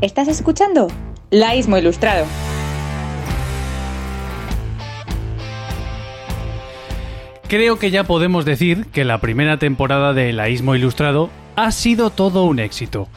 ¿Estás escuchando? Laísmo Ilustrado. Creo que ya podemos decir que la primera temporada de Laísmo Ilustrado ha sido todo un éxito.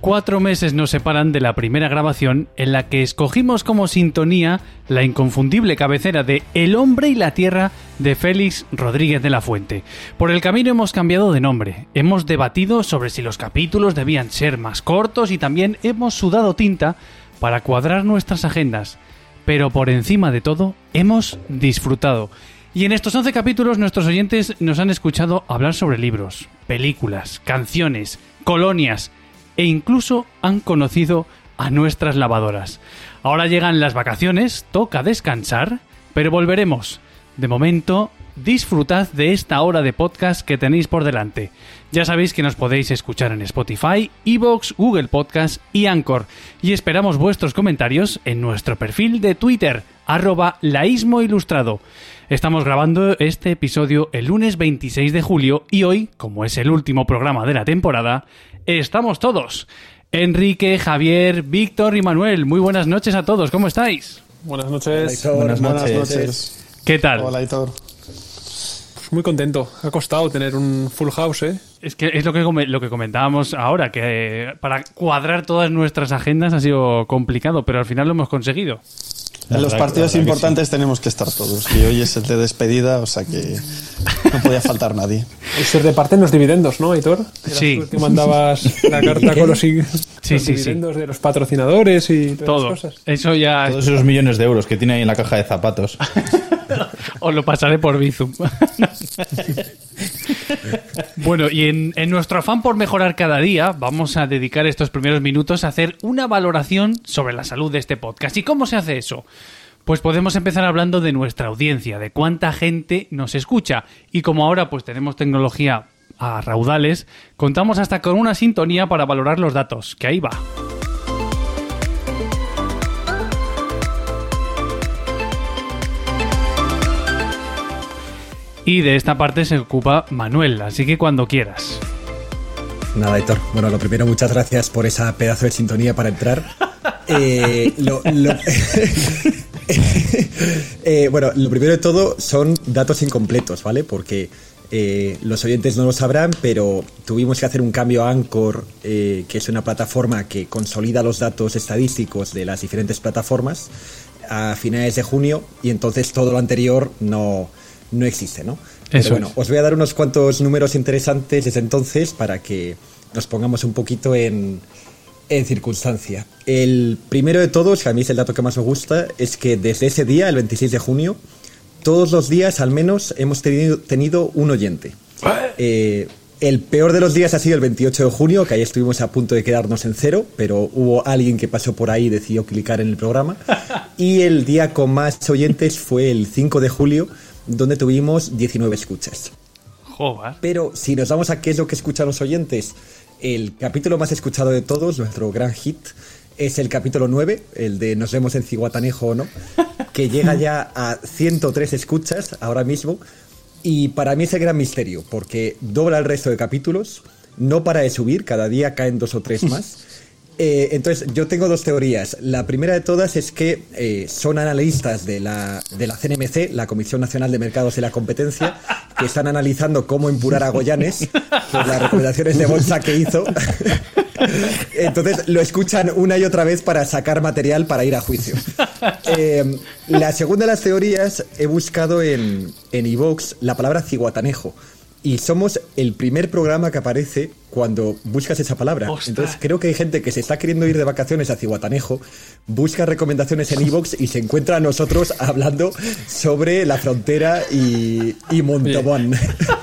Cuatro meses nos separan de la primera grabación en la que escogimos como sintonía la inconfundible cabecera de El hombre y la tierra de Félix Rodríguez de la Fuente. Por el camino hemos cambiado de nombre, hemos debatido sobre si los capítulos debían ser más cortos y también hemos sudado tinta para cuadrar nuestras agendas. Pero por encima de todo, hemos disfrutado. Y en estos 11 capítulos nuestros oyentes nos han escuchado hablar sobre libros, películas, canciones, colonias, e incluso han conocido a nuestras lavadoras. Ahora llegan las vacaciones, toca descansar, pero volveremos. De momento, disfrutad de esta hora de podcast que tenéis por delante. Ya sabéis que nos podéis escuchar en Spotify, Evox, Google Podcast y Anchor. Y esperamos vuestros comentarios en nuestro perfil de Twitter, arroba laísmo ilustrado. Estamos grabando este episodio el lunes 26 de julio y hoy, como es el último programa de la temporada, estamos todos. Enrique, Javier, Víctor y Manuel, muy buenas noches a todos, ¿cómo estáis? Buenas noches. buenas, noches. ¿Qué tal? Hola, Hitor. Muy contento. Ha costado tener un full house, ¿eh? Es que es lo que, lo que comentábamos ahora, que para cuadrar todas nuestras agendas ha sido complicado, pero al final lo hemos conseguido. En los partidos importantes tenemos que estar todos. Y hoy es el de despedida, o sea que no podía faltar nadie. El ser de parte en los dividendos, ¿no, Aitor? Sí. que mandabas la carta con los, dividendos de los patrocinadores y todas Todo. cosas. Eso ya. Todos esos millones de euros que tiene ahí en la caja de zapatos. Os lo pasaré por Bizum. bueno, y en, en, nuestro afán por mejorar cada día, vamos a dedicar estos primeros minutos a hacer una valoración sobre la salud de este podcast. ¿Y cómo se hace eso? Pues podemos empezar hablando de nuestra audiencia, de cuánta gente nos escucha. Y como ahora pues tenemos tecnología a raudales, contamos hasta con una sintonía para valorar los datos, que ahí va. Y de esta parte se ocupa Manuel, así que cuando quieras. Nada, Héctor. Bueno, lo primero, muchas gracias por esa pedazo de sintonía para entrar. Eh, lo, lo eh, bueno, lo primero de todo son datos incompletos, ¿vale? Porque eh, los oyentes no lo sabrán, pero tuvimos que hacer un cambio a Anchor, que es una plataforma que consolida los datos estadísticos de las diferentes plataformas, a finales de junio, y entonces todo lo anterior no, no existe, ¿no? Pero Eso bueno, es. os voy a dar unos cuantos números interesantes desde entonces para que nos pongamos un poquito en, en circunstancia. El primero de todos, que a mí es el dato que más me gusta, es que desde ese día, el 26 de junio, todos los días al menos hemos tenido, tenido un oyente. Eh, el peor de los días ha sido el 28 de junio, que ahí estuvimos a punto de quedarnos en cero, pero hubo alguien que pasó por ahí y decidió clicar en el programa. Y el día con más oyentes fue el 5 de julio, donde tuvimos 19 escuchas. Joder. Pero si nos vamos a qué es lo que escuchan los oyentes, el capítulo más escuchado de todos, nuestro gran hit, es el capítulo 9, el de Nos vemos en Ciguatanejo o no, que llega ya a 103 escuchas ahora mismo. Y para mí es el gran misterio, porque dobla el resto de capítulos, no para de subir, cada día caen dos o tres más. Eh, entonces, yo tengo dos teorías. La primera de todas es que eh, son analistas de la, de la CNMC, la Comisión Nacional de Mercados y la Competencia, que están analizando cómo empurar a Goyanes por las recomendaciones de bolsa que hizo. Entonces lo escuchan una y otra vez para sacar material para ir a juicio. Eh, la segunda de las teorías he buscado en en iVoox la palabra ciguatanejo. Y somos el primer programa que aparece cuando buscas esa palabra. Ostras. Entonces creo que hay gente que se está queriendo ir de vacaciones a Ciguatanejo, busca recomendaciones en iVoox y se encuentra a nosotros hablando sobre la frontera y, y Montauban.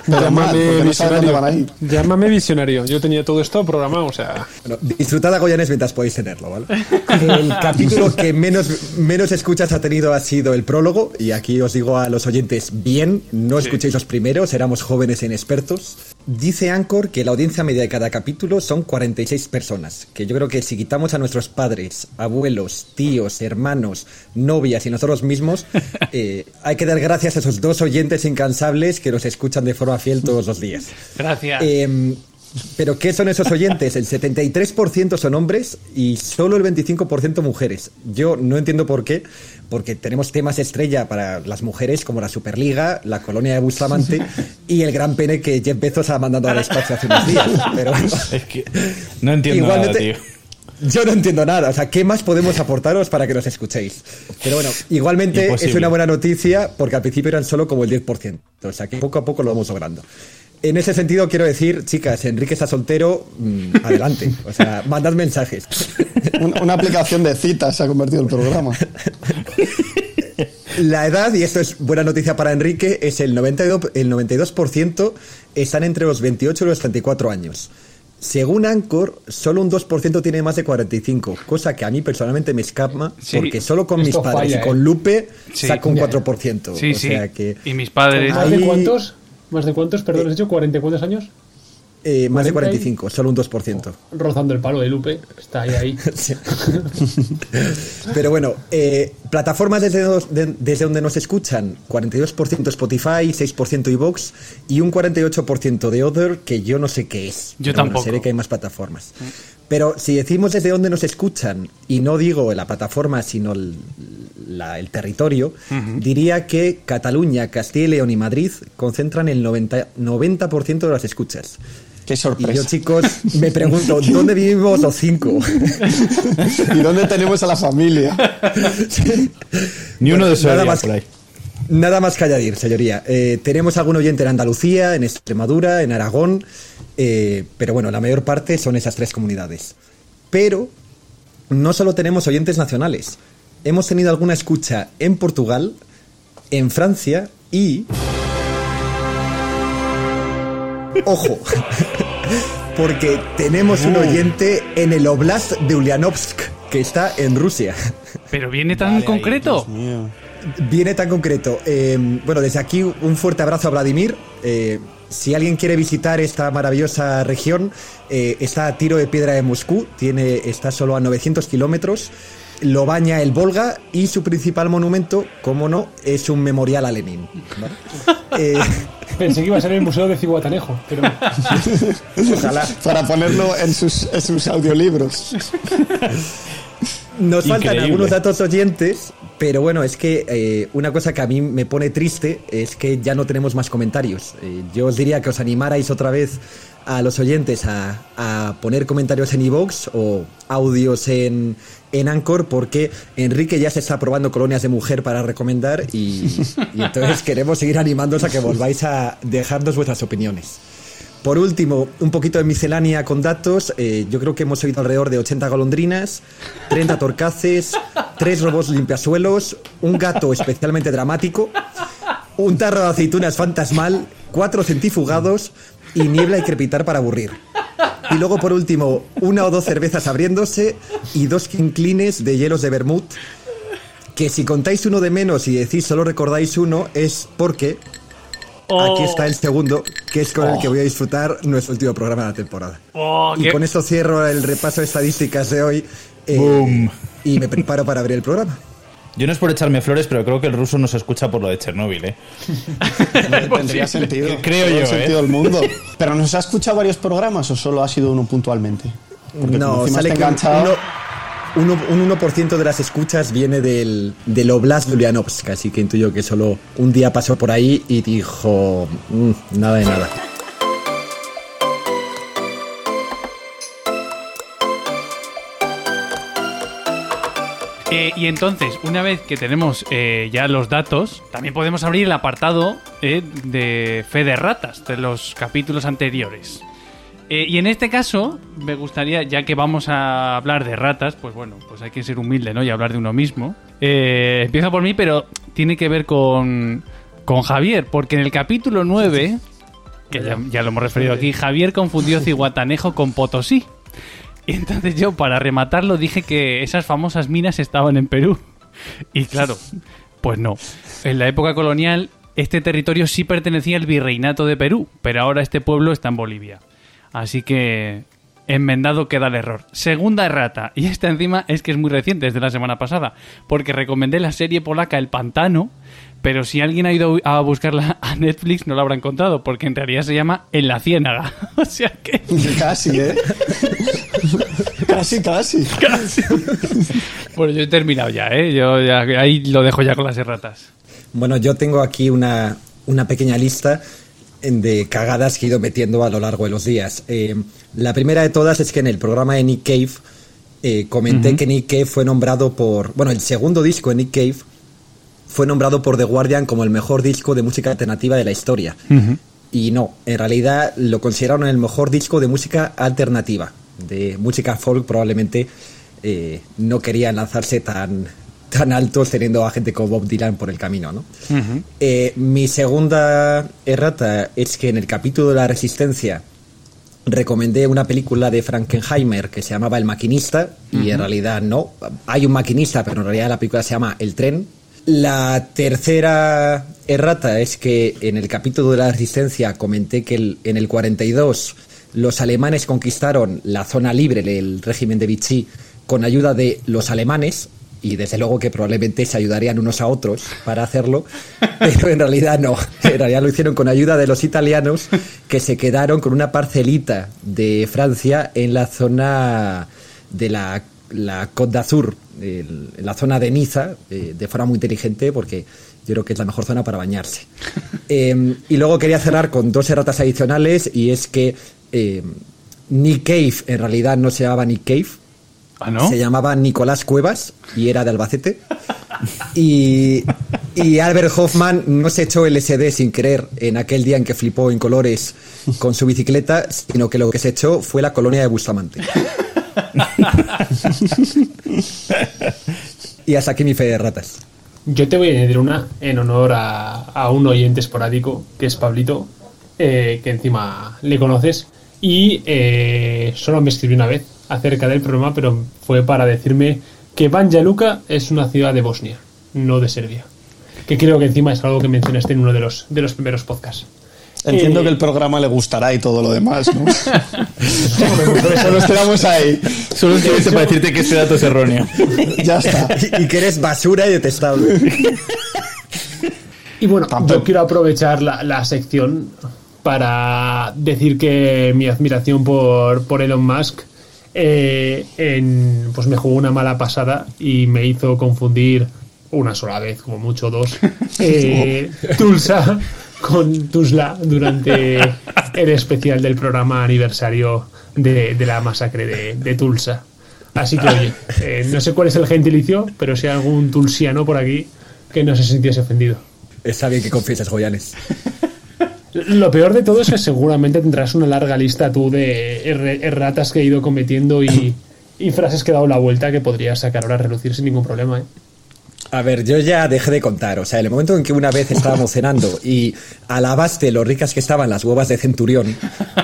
No a ir. Llámame visionario. Yo tenía todo esto programado, o sea. Bueno, disfrutad a Goyanes mientras podéis tenerlo, ¿vale? El capítulo que menos, menos escuchas ha tenido ha sido el prólogo, y aquí os digo a los oyentes, bien, no escuchéis los primeros, éramos jóvenes e inexpertos. Dice Anchor que la audiencia media de cada capítulo son 46 personas, que yo creo que si quitamos a nuestros padres, abuelos, tíos, hermanos, novias y nosotros mismos, eh, hay que dar gracias a esos dos oyentes incansables que nos escuchan de forma fiel todos los días. Gracias. Eh, Pero ¿qué son esos oyentes? El 73% son hombres y solo el 25% mujeres. Yo no entiendo por qué, porque tenemos temas estrella para las mujeres como la Superliga, la colonia de Bustamante y el gran pene que Jeff Bezos ha mandado al espacio hace unos días. Pero es que no entiendo nada, tío. Yo no entiendo nada. O sea, ¿qué más podemos aportaros para que nos escuchéis? Pero bueno, igualmente es una buena noticia porque al principio eran solo como el 10%. O sea, que poco a poco lo vamos logrando. En ese sentido, quiero decir, chicas, Enrique está soltero, mm, adelante. O sea, mandad mensajes. Una, aplicación de citas se ha convertido el programa. La edad, y esto es buena noticia para Enrique, es el 92%, el 92% están entre los 28 y los 34 años. Según Anchor, solo un 2% tiene más de 45, cosa que a mí personalmente me escapa, porque solo con mis padres y con ¿eh? Lupe saco un 4%. Sí, sí. Y mis padres... ¿Más de cuántos? ¿Más de cuántos? Perdón, ¿has dicho 40 cuántos años? Eh, más de 45, solo un 2%. Rozando el palo de Lupe, está ahí, ahí. Pero bueno, eh, plataformas desde, desde, donde nos escuchan, 42% Spotify, 6% iVoox y un 48% de Other, que yo no sé qué es. Yo tampoco. sé que hay más plataformas. Pero si decimos desde donde nos escuchan, y no digo la plataforma, sino el, territorio, diría que Cataluña, Castilla y León y Madrid concentran el 90%, 90 de las escuchas. Qué sorpresa. Y yo, chicos, me pregunto, ¿dónde vivimos los cinco? ¿Y dónde tenemos a la familia? Ni uno de esos nada más, por ahí. Nada más que añadir, señoría. Eh, tenemos algún oyente en Andalucía, en Extremadura, en Aragón, eh, pero bueno, la mayor parte son esas tres comunidades. Pero no solo tenemos oyentes nacionales. Hemos tenido alguna escucha en Portugal, en Francia y Ojo, porque tenemos un oyente en el Oblast de Ulyanovsk, que está en Rusia. Pero viene tan concreto. Viene tan concreto. Eh, bueno, desde aquí un fuerte abrazo a Vladimir. Eh, si alguien quiere visitar esta maravillosa región, eh, está a tiro de piedra de Moscú, tiene, está solo a 900 kilómetros, lo baña el Volga y su principal monumento, como no, es un memorial a Lenin. Pensé que iba a ser el Museo de Ciguatanejo, pero. Ojalá. Para ponerlo en sus, en sus audiolibros. Nos faltan algunos datos oyentes, pero bueno, es que eh, una cosa que a mí me pone triste es que ya no tenemos más comentarios. Eh, yo os diría que os animarais otra vez a los oyentes a, a poner comentarios en iVoox o audios en, en Anchor porque Enrique ya se está probando colonias de mujer para recomendar y, entonces queremos seguir animándoos a que volváis a dejarnos vuestras opiniones. Por último, un poquito de miscelánea con datos. Eh, yo creo que hemos oído alrededor de 80 golondrinas, 30 torcaces, 3 robots limpiasuelos, un gato especialmente dramático, un tarro de aceitunas fantasmal, 4 centrifugados y niebla y crepitar para aburrir. Y luego, por último, una o dos cervezas abriéndose y dos quinclines de hielos de vermut. Que si contáis uno de menos y decís solo recordáis uno, es porque Aquí oh. está el segundo, que es con el que voy a disfrutar nuestro último programa de la temporada. Oh, y con esto cierro el repaso de estadísticas de hoy. Eh, y me preparo para abrir el programa. Yo no es por echarme flores, pero creo que el ruso nos escucha por lo de Chernóbil, ¿eh? No tendría sentido. Creo yo, sentido ¿eh? mundo. ¿Pero nos ha escuchado varios programas o solo ha sido uno puntualmente? Porque no, sale enganchado... Uno, un 1% de las escuchas viene del, del Oblast de Ulyanovsk, así que intuyo que solo un día pasó por ahí y dijo mm, nada de nada. Eh, y entonces, una vez que tenemos eh, ya los datos, también podemos abrir el apartado eh, de fe de ratas de los capítulos anteriores. Y en este caso, me gustaría, ya que vamos a hablar de ratas, pues bueno, pues hay que ser humilde, ¿no? Y hablar de uno mismo. empiezo por mí, pero tiene que ver con, con Javier, porque en el capítulo 9, que ya, ya lo hemos referido aquí, Javier confundió Ciguatanejo con Potosí. Y entonces yo, para rematarlo, dije que esas famosas minas estaban en Perú. Y claro, pues no. En la época colonial, este territorio sí pertenecía al virreinato de Perú, pero ahora este pueblo está en Bolivia. Así que enmendado queda el error. Segunda errata, y esta encima es que es muy reciente, es de la semana pasada, porque recomendé la serie polaca El Pantano, pero si alguien ha ido a buscarla a Netflix no la habrá encontrado, porque en realidad se llama En la Ciénaga. o sea que... Casi, ¿eh? casi, casi. Casi. bueno, yo he terminado ya, ¿eh? Yo ya, ahí lo dejo ya con las erratas. Bueno, yo tengo aquí una, una pequeña lista de cagadas que he ido metiendo a lo largo de los días. Eh, la primera de todas es que en el programa de Nick Cave eh, comenté que Nick Cave fue nombrado por. Bueno, el segundo disco de Nick Cave fue nombrado por The Guardian como el mejor disco de música alternativa de la historia. Y no, en realidad lo consideraron el mejor disco de música alternativa. De música folk probablemente eh, no querían lanzarse tan, tan altos teniendo a gente como Bob Dylan por el camino, ¿no? Eh, mi segunda errata es que en el capítulo de la resistencia recomendé una película de Frankenheimer que se llamaba El maquinista y en realidad no, hay un maquinista, pero en realidad la película se llama El tren. La tercera errata es que en el capítulo de la resistencia comenté que en el 42 los alemanes conquistaron la zona libre del régimen de Vichy con ayuda de los alemanes y desde luego que probablemente se ayudarían unos a otros para hacerlo, pero en realidad no, en realidad lo hicieron con ayuda de los italianos que se quedaron con una parcelita de Francia en la zona de la, la Côte d'Azur, en la zona de Niza, eh, de forma muy inteligente porque yo creo que es la mejor zona para bañarse. Em, y luego quería cerrar con dos erratas adicionales y es que eh, Nick Cave en realidad no se llamaba Nick Cave, ¿Ah, Se llamaba Nicolás Cuevas y era de Albacete. Y, Albert Hoffman no se echó el SD sin querer en aquel día en que flipó en colores con su bicicleta, sino que lo que se echó fue la colonia de Bustamante. y hasta aquí mi fe de ratas. Yo te voy a añadir una en honor a, un oyente esporádico, que es Pablito, eh, que encima le conoces, y eh, solo me escribió una vez acerca del programa, pero fue para decirme que Banja Luka es una ciudad de Bosnia, no de Serbia. Que creo que encima es algo que mencionaste en uno de los, de los primeros podcasts. Entiendo que el programa le gustará y todo lo demás, ¿no? Por eso nos quedamos ahí. Solo escribiste para decirte que este dato es erróneo. ya está. Y que eres basura y detestable. Y bueno, yo quiero aprovechar la, la, sección para decir que mi admiración por, por Elon Musk eh, en, pues me jugó una mala pasada y me hizo confundir una sola vez, como mucho dos, eh, Tulsa con Tuzla durante el especial del programa aniversario de, la masacre de, Tulsa. Así que, oye, eh, no sé cuál es el gentilicio, pero si hay algún tulsiano por aquí que no se sintiese ofendido. Está bien que confieses, Joyanes. Lo peor de todo es que seguramente tendrás una larga lista tú de erratas que he ido cometiendo y, frases que he dado la vuelta que podrías sacar ahora a relucir sin ningún problema. ¿eh? A ver, yo ya dejé de contar. O sea, en el momento en que una vez estábamos cenando y alabaste lo ricas que estaban las huevas de Centurión,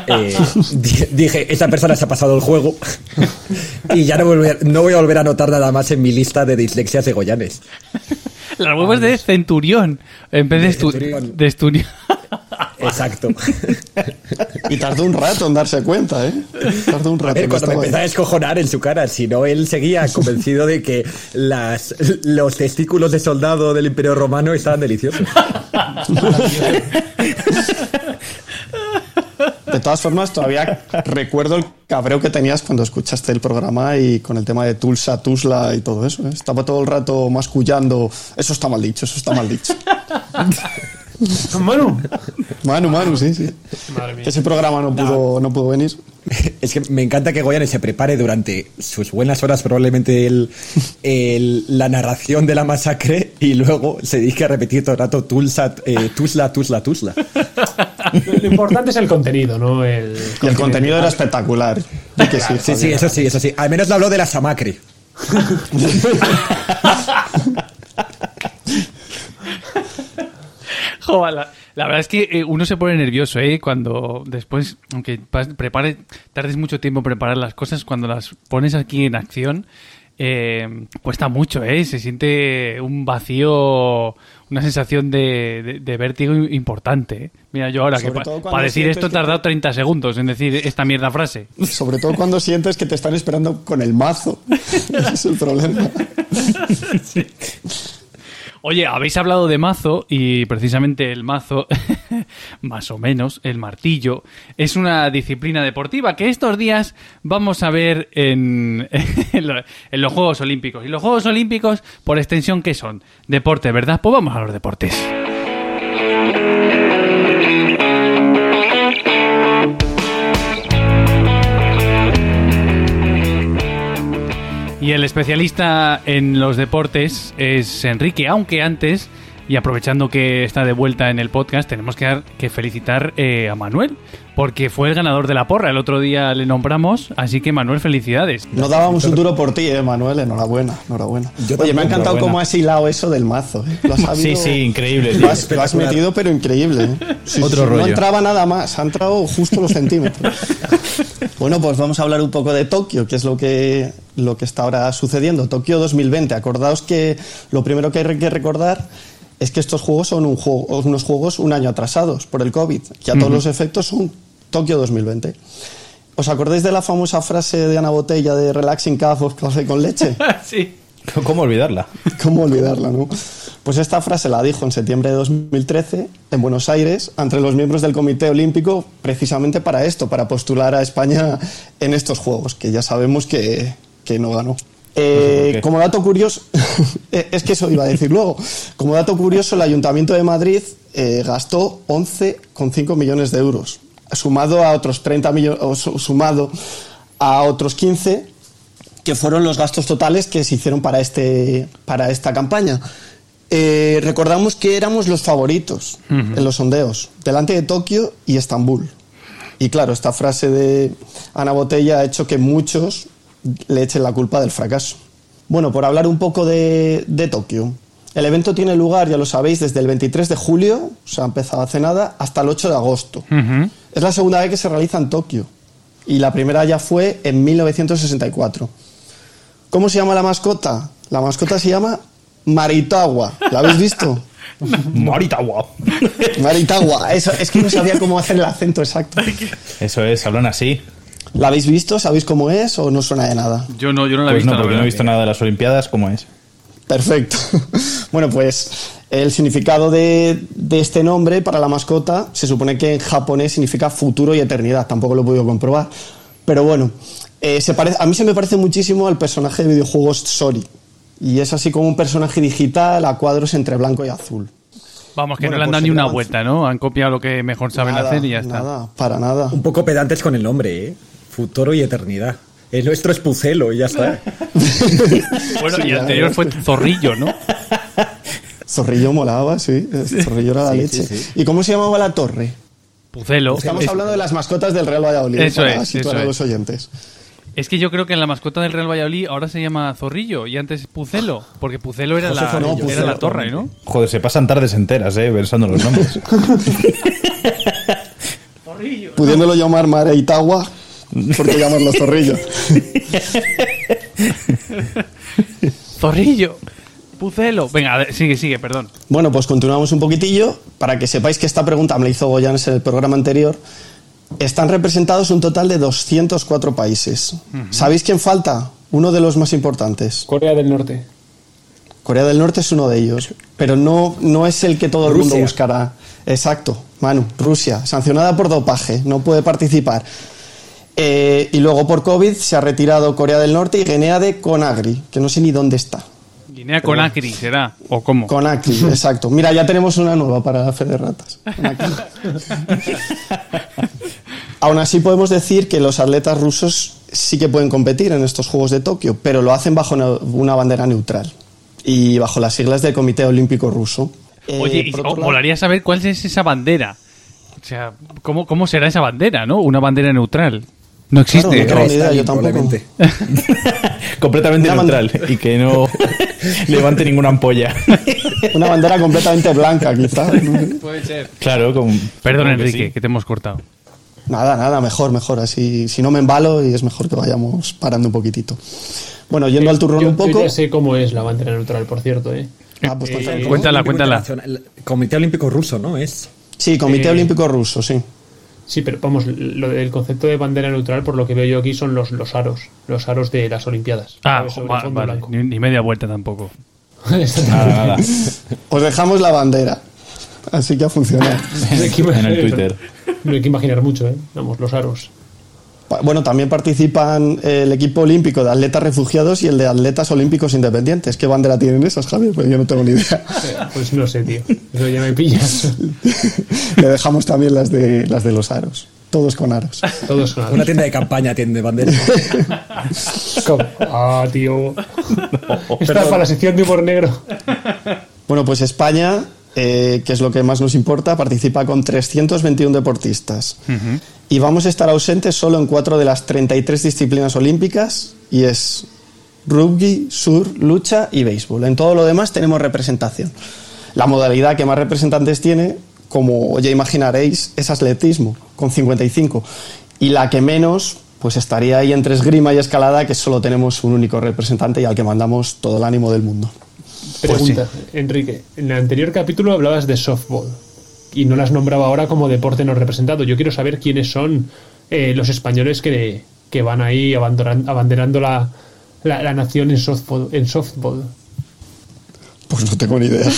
eh, dije, esa persona se ha pasado el juego y ya no, no voy a volver a notar nada más en mi lista de dislexias de Goyanes. Las huevas de Centurión en vez de, de, Esturión. Exacto. y tardó un rato en darse cuenta, ¿eh? Tardó un rato. cuando me empezó a escojonar en su cara, si no, él seguía convencido de que las, los testículos de soldado del Imperio Romano estaban deliciosos. De todas formas, todavía recuerdo el cabreo que tenías cuando escuchaste el programa y con el tema de Tulsa, Tuzla y todo eso. ¿eh? Estaba todo el rato mascullando. Eso está mal dicho, eso está mal dicho. Manu. Manu, Manu, sí, sí. Ese programa no pudo, no. pudo venir. Es que me encanta que Goyane se prepare durante sus buenas horas, probablemente el, la narración de la masacre, y luego se dedique a repetir todo el rato Tulsa, eh, Tuzla, Tuzla, Tuzla. Lo importante es el contenido, ¿no? El, y el contenido era espectacular. sí, sí, sí, eso sí, eso sí. Al menos lo habló de la Samacre. la, verdad es que eh, uno se pone nervioso, ¿eh? Cuando después, aunque prepare, tardes mucho tiempo en preparar las cosas, cuando las pones aquí en acción, eh, cuesta mucho, ¿eh? Se siente un vacío, una sensación de, vértigo importante. ¿eh? Mira, yo ahora que para decir esto he tardado 30 segundos en decir esta mierda frase. Sobre todo cuando sientes que te están esperando con el mazo. Ese es el problema. sí. Oye, habéis hablado de mazo y precisamente el mazo, más o menos, el martillo, es una disciplina deportiva que estos días vamos a ver en, los Juegos Olímpicos. Y los Juegos Olímpicos, por extensión, ¿qué son? Deporte, ¿verdad? Pues vamos a los deportes. Y el especialista en los deportes es Enrique, aunque antes, y aprovechando que está de vuelta en el podcast, tenemos que, dar, que felicitar eh, a Manuel, porque fue el ganador de la porra. El otro día le nombramos, así que Manuel, felicidades. No dábamos un duro por ti, eh, Manuel, enhorabuena, enhorabuena. Oye, me ha encantado cómo has hilado eso del mazo. Eh. sí, sí, increíble. Lo has, metido, pero increíble. Eh. Otro rollo. No entraba nada más, ha entrado justo los centímetros. bueno, pues vamos a hablar un poco de Tokio, que es lo que lo que está ahora sucediendo. Tokio 2020. Acordaos que lo primero que hay que recordar es que estos juegos son un juego, unos juegos un año atrasados por el COVID, que a todos los efectos son Tokio 2020. ¿Os acordáis de la famosa frase de Ana Botella de Relaxing Cup café con leche? sí. ¿Cómo olvidarla? ¿Cómo olvidarla, no? Pues esta frase la dijo en septiembre de 2013 en Buenos Aires entre los miembros del Comité Olímpico precisamente para esto, para postular a España en estos Juegos, que ya sabemos que, que no ganó. Eh, como dato curioso, eh, es que eso iba a decir luego, como dato curioso, el Ayuntamiento de Madrid eh, gastó 11,5 millones de euros, sumado a otros 30 millones, sumado a otros 15 que fueron los gastos totales que se hicieron para, este, para esta campaña. recordamos que éramos los favoritos en los sondeos, delante de Tokio y Estambul. Y claro, esta frase de Ana Botella ha hecho que muchos le echen la culpa del fracaso. Bueno, por hablar un poco de, Tokio. El evento tiene lugar, ya lo sabéis, desde el 23 de julio, o sea, ha empezado hace nada, hasta el 8 de agosto. Es la segunda vez que se realiza en Tokio. Y la primera ya fue en 1964. ¿Cómo se llama la mascota? La mascota se llama Maritagua. ¿La habéis visto? Maritagua. Maritagua. Eso, es que no sabía cómo hacer el acento exacto. Eso es, hablan así. ¿La habéis visto? ¿Sabéis cómo es o no suena de nada? Yo no, yo no la he pues visto. No, porque no he visto nada de las Olimpiadas, ¿cómo es? Perfecto. bueno, pues el significado de, este nombre para la mascota se supone que en japonés significa futuro y eternidad. Tampoco lo he podido comprobar. Pero bueno, eh, se parece, a mí se me parece muchísimo al personaje de videojuegos Sori. Y es así como un personaje digital a cuadros entre blanco y azul. Vamos, que no le han dado pues ni una vuelta, ¿no? Han copiado lo que mejor saben hacer y ya está. Nada, para nada. Un poco pedantes con el nombre, ¿eh? Futuro y eternidad. El nuestro es Pucelo y ya está. bueno, y el anterior fue Zorrillo, ¿no? Zorrillo molaba, sí. Zorrillo era la leche. ¿Y cómo se llamaba la torre? Pucelo. Estamos hablando de las mascotas del Real Valladolid. Eso es. Eso a los oyentes. Es que yo creo que la mascota del Real Valladolid ahora se llama Zorrillo y antes Pucelo, porque Pucelo era, la, era la torre, ¿no? Joder, se pasan tardes enteras, ¿eh? Pensando los nombres. Zorrillo. Pudiéndolo llamar Mareitagua, ¿Por qué llamarlo zorrillo? zorrillo. Pucelo. Venga, sigue, sigue, perdón. Bueno, pues continuamos un poquitillo. Para que sepáis que esta pregunta me la hizo Goyanes en el programa anterior. Están representados un total de 204 países. ¿Sabéis quién falta? Uno de los más importantes. Corea del Norte. Corea del Norte es uno de ellos, pero no, no es el que todo el mundo buscará. Exacto, Manu, Rusia, sancionada por dopaje, no puede participar. Eh, y luego por COVID se ha retirado Corea del Norte y Guinea de Conagri, que no sé ni dónde está. Guinea Conakry será, ¿o cómo? Conakry, exacto. Mira, ya tenemos una nueva para la fe de ratas. Aún así podemos decir que los atletas rusos sí que pueden competir en estos Juegos de Tokio, pero lo hacen bajo una bandera neutral y bajo las siglas del Comité Olímpico Ruso. Oye, eh, molaría saber cuál es esa bandera. O sea, ¿cómo, ¿cómo será esa bandera, no? Una bandera neutral. No existe. yo tampoco. completamente neutral y que no levante ninguna ampolla. Una bandera completamente blanca, quizás. Puede ser. Claro, con, Perdón, Enrique, que, te hemos cortado. Nada, nada, mejor, mejor. Así, si no me embalo y es mejor que vayamos parando un poquitito. Bueno, yendo al turrón un poco. Yo ya sé cómo es la bandera neutral, por cierto, ¿eh? Ah, pues eh, cuéntala, cuéntala. Comité Olímpico Ruso, ¿no? Es. Sí, Comité Eh, Olímpico Ruso, sí. Sí, pero vamos, lo del concepto de bandera neutral, por lo que veo yo aquí, son los, los aros, los aros de las Olimpiadas. Ah, va- vale, ni, ni media vuelta tampoco. Nada, nada. Os dejamos la bandera. Así que a funcionar. No hay que en el Twitter. No hay que imaginar mucho, ¿eh? Vamos, los aros. Bueno, también participan el equipo olímpico de atletas refugiados y el de atletas olímpicos independientes. ¿Qué bandera tienen esos, Javier? Pues yo no tengo ni idea. Pues no sé, tío. Eso ya me pillas. Le dejamos también las de, las de los aros. Todos con aros. Todos son aros. Una tienda de campaña tiene bandera. ¿Cómo? Ah, tío. Está para la sección de humor negro. Bueno, pues España, eh, que es lo que más nos importa, participa con 321 deportistas. Y vamos a estar ausentes solo en cuatro de las 33 disciplinas olímpicas, y es rugby, surf, lucha y béisbol. En todo lo demás tenemos representación. La modalidad que más representantes tiene, como ya imaginaréis, es atletismo, con 55. Y la que menos, pues estaría ahí entre esgrima y escalada, que solo tenemos un único representante y al que mandamos todo el ánimo del mundo. Pregunta, Enrique. En el anterior capítulo hablabas de softball y no las nombraba ahora como deporte no representado. Yo quiero saber quiénes son eh, los españoles que, que van ahí abanderando la, la, la nación en softball. En softball. Pues no tengo ni idea.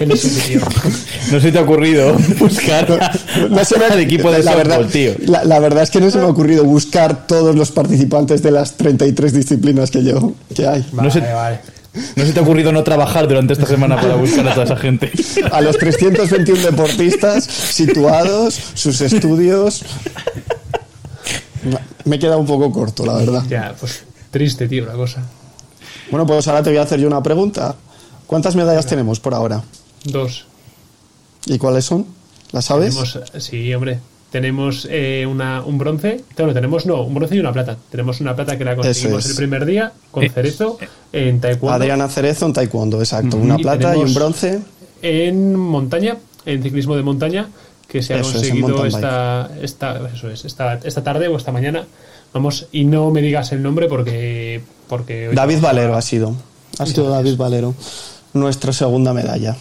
En ese sentido. No se te ha ocurrido buscar No se me al equipo de la softball, verdad, tío. La, la verdad es que no se me ha ocurrido buscar todos los participantes de las 33 disciplinas que yo que hay. No se, vale. no se te ha ocurrido no trabajar durante esta semana para buscar a toda esa gente. A los 321 deportistas situados, sus estudios. Me he quedado un poco corto, la verdad. Ya, pues triste, tío, la cosa. Bueno, pues ahora te voy a hacer yo una pregunta. ¿Cuántas medallas tenemos por ahora? Dos. ¿Y cuáles son? ¿Las sabes? Tenemos, sí, hombre. Tenemos eh, una, un bronce. Bueno, tenemos no, un bronce y una plata. Tenemos una plata que la conseguimos es. el primer día con Eh, Cerezo en Taekwondo. Adriana Cerezo en taekwondo, exacto. Una Y plata y un bronce. en montaña, en ciclismo de montaña, que se ha Eso conseguido mountain esta, esta, eso es, esta, esta tarde o esta mañana. Vamos, y no me digas el nombre porque. porque David Valero ha sido. Ha sido David Valero, nuestra segunda medalla.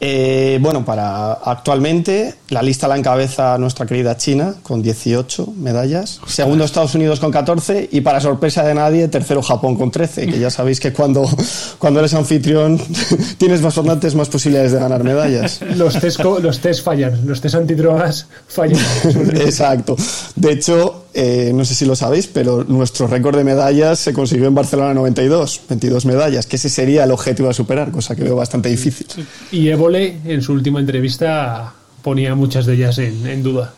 Eh, bueno, para actualmente la lista la encabeza nuestra querida China con 18 medallas, segundo Estados Unidos con 14 y para sorpresa de nadie tercero Japón con 13, que ya sabéis que cuando, cuando eres anfitrión tienes bastantes más posibilidades de ganar medallas. Los test, los test fallan, los test antidrogas fallan. Exacto. De hecho, eh, no sé si lo sabéis, pero nuestro récord de medallas se consiguió en Barcelona 92, 22 medallas, que ese sería el objetivo a superar, cosa que veo bastante difícil. Y Évole, en su última entrevista, ponía muchas de ellas en, en duda.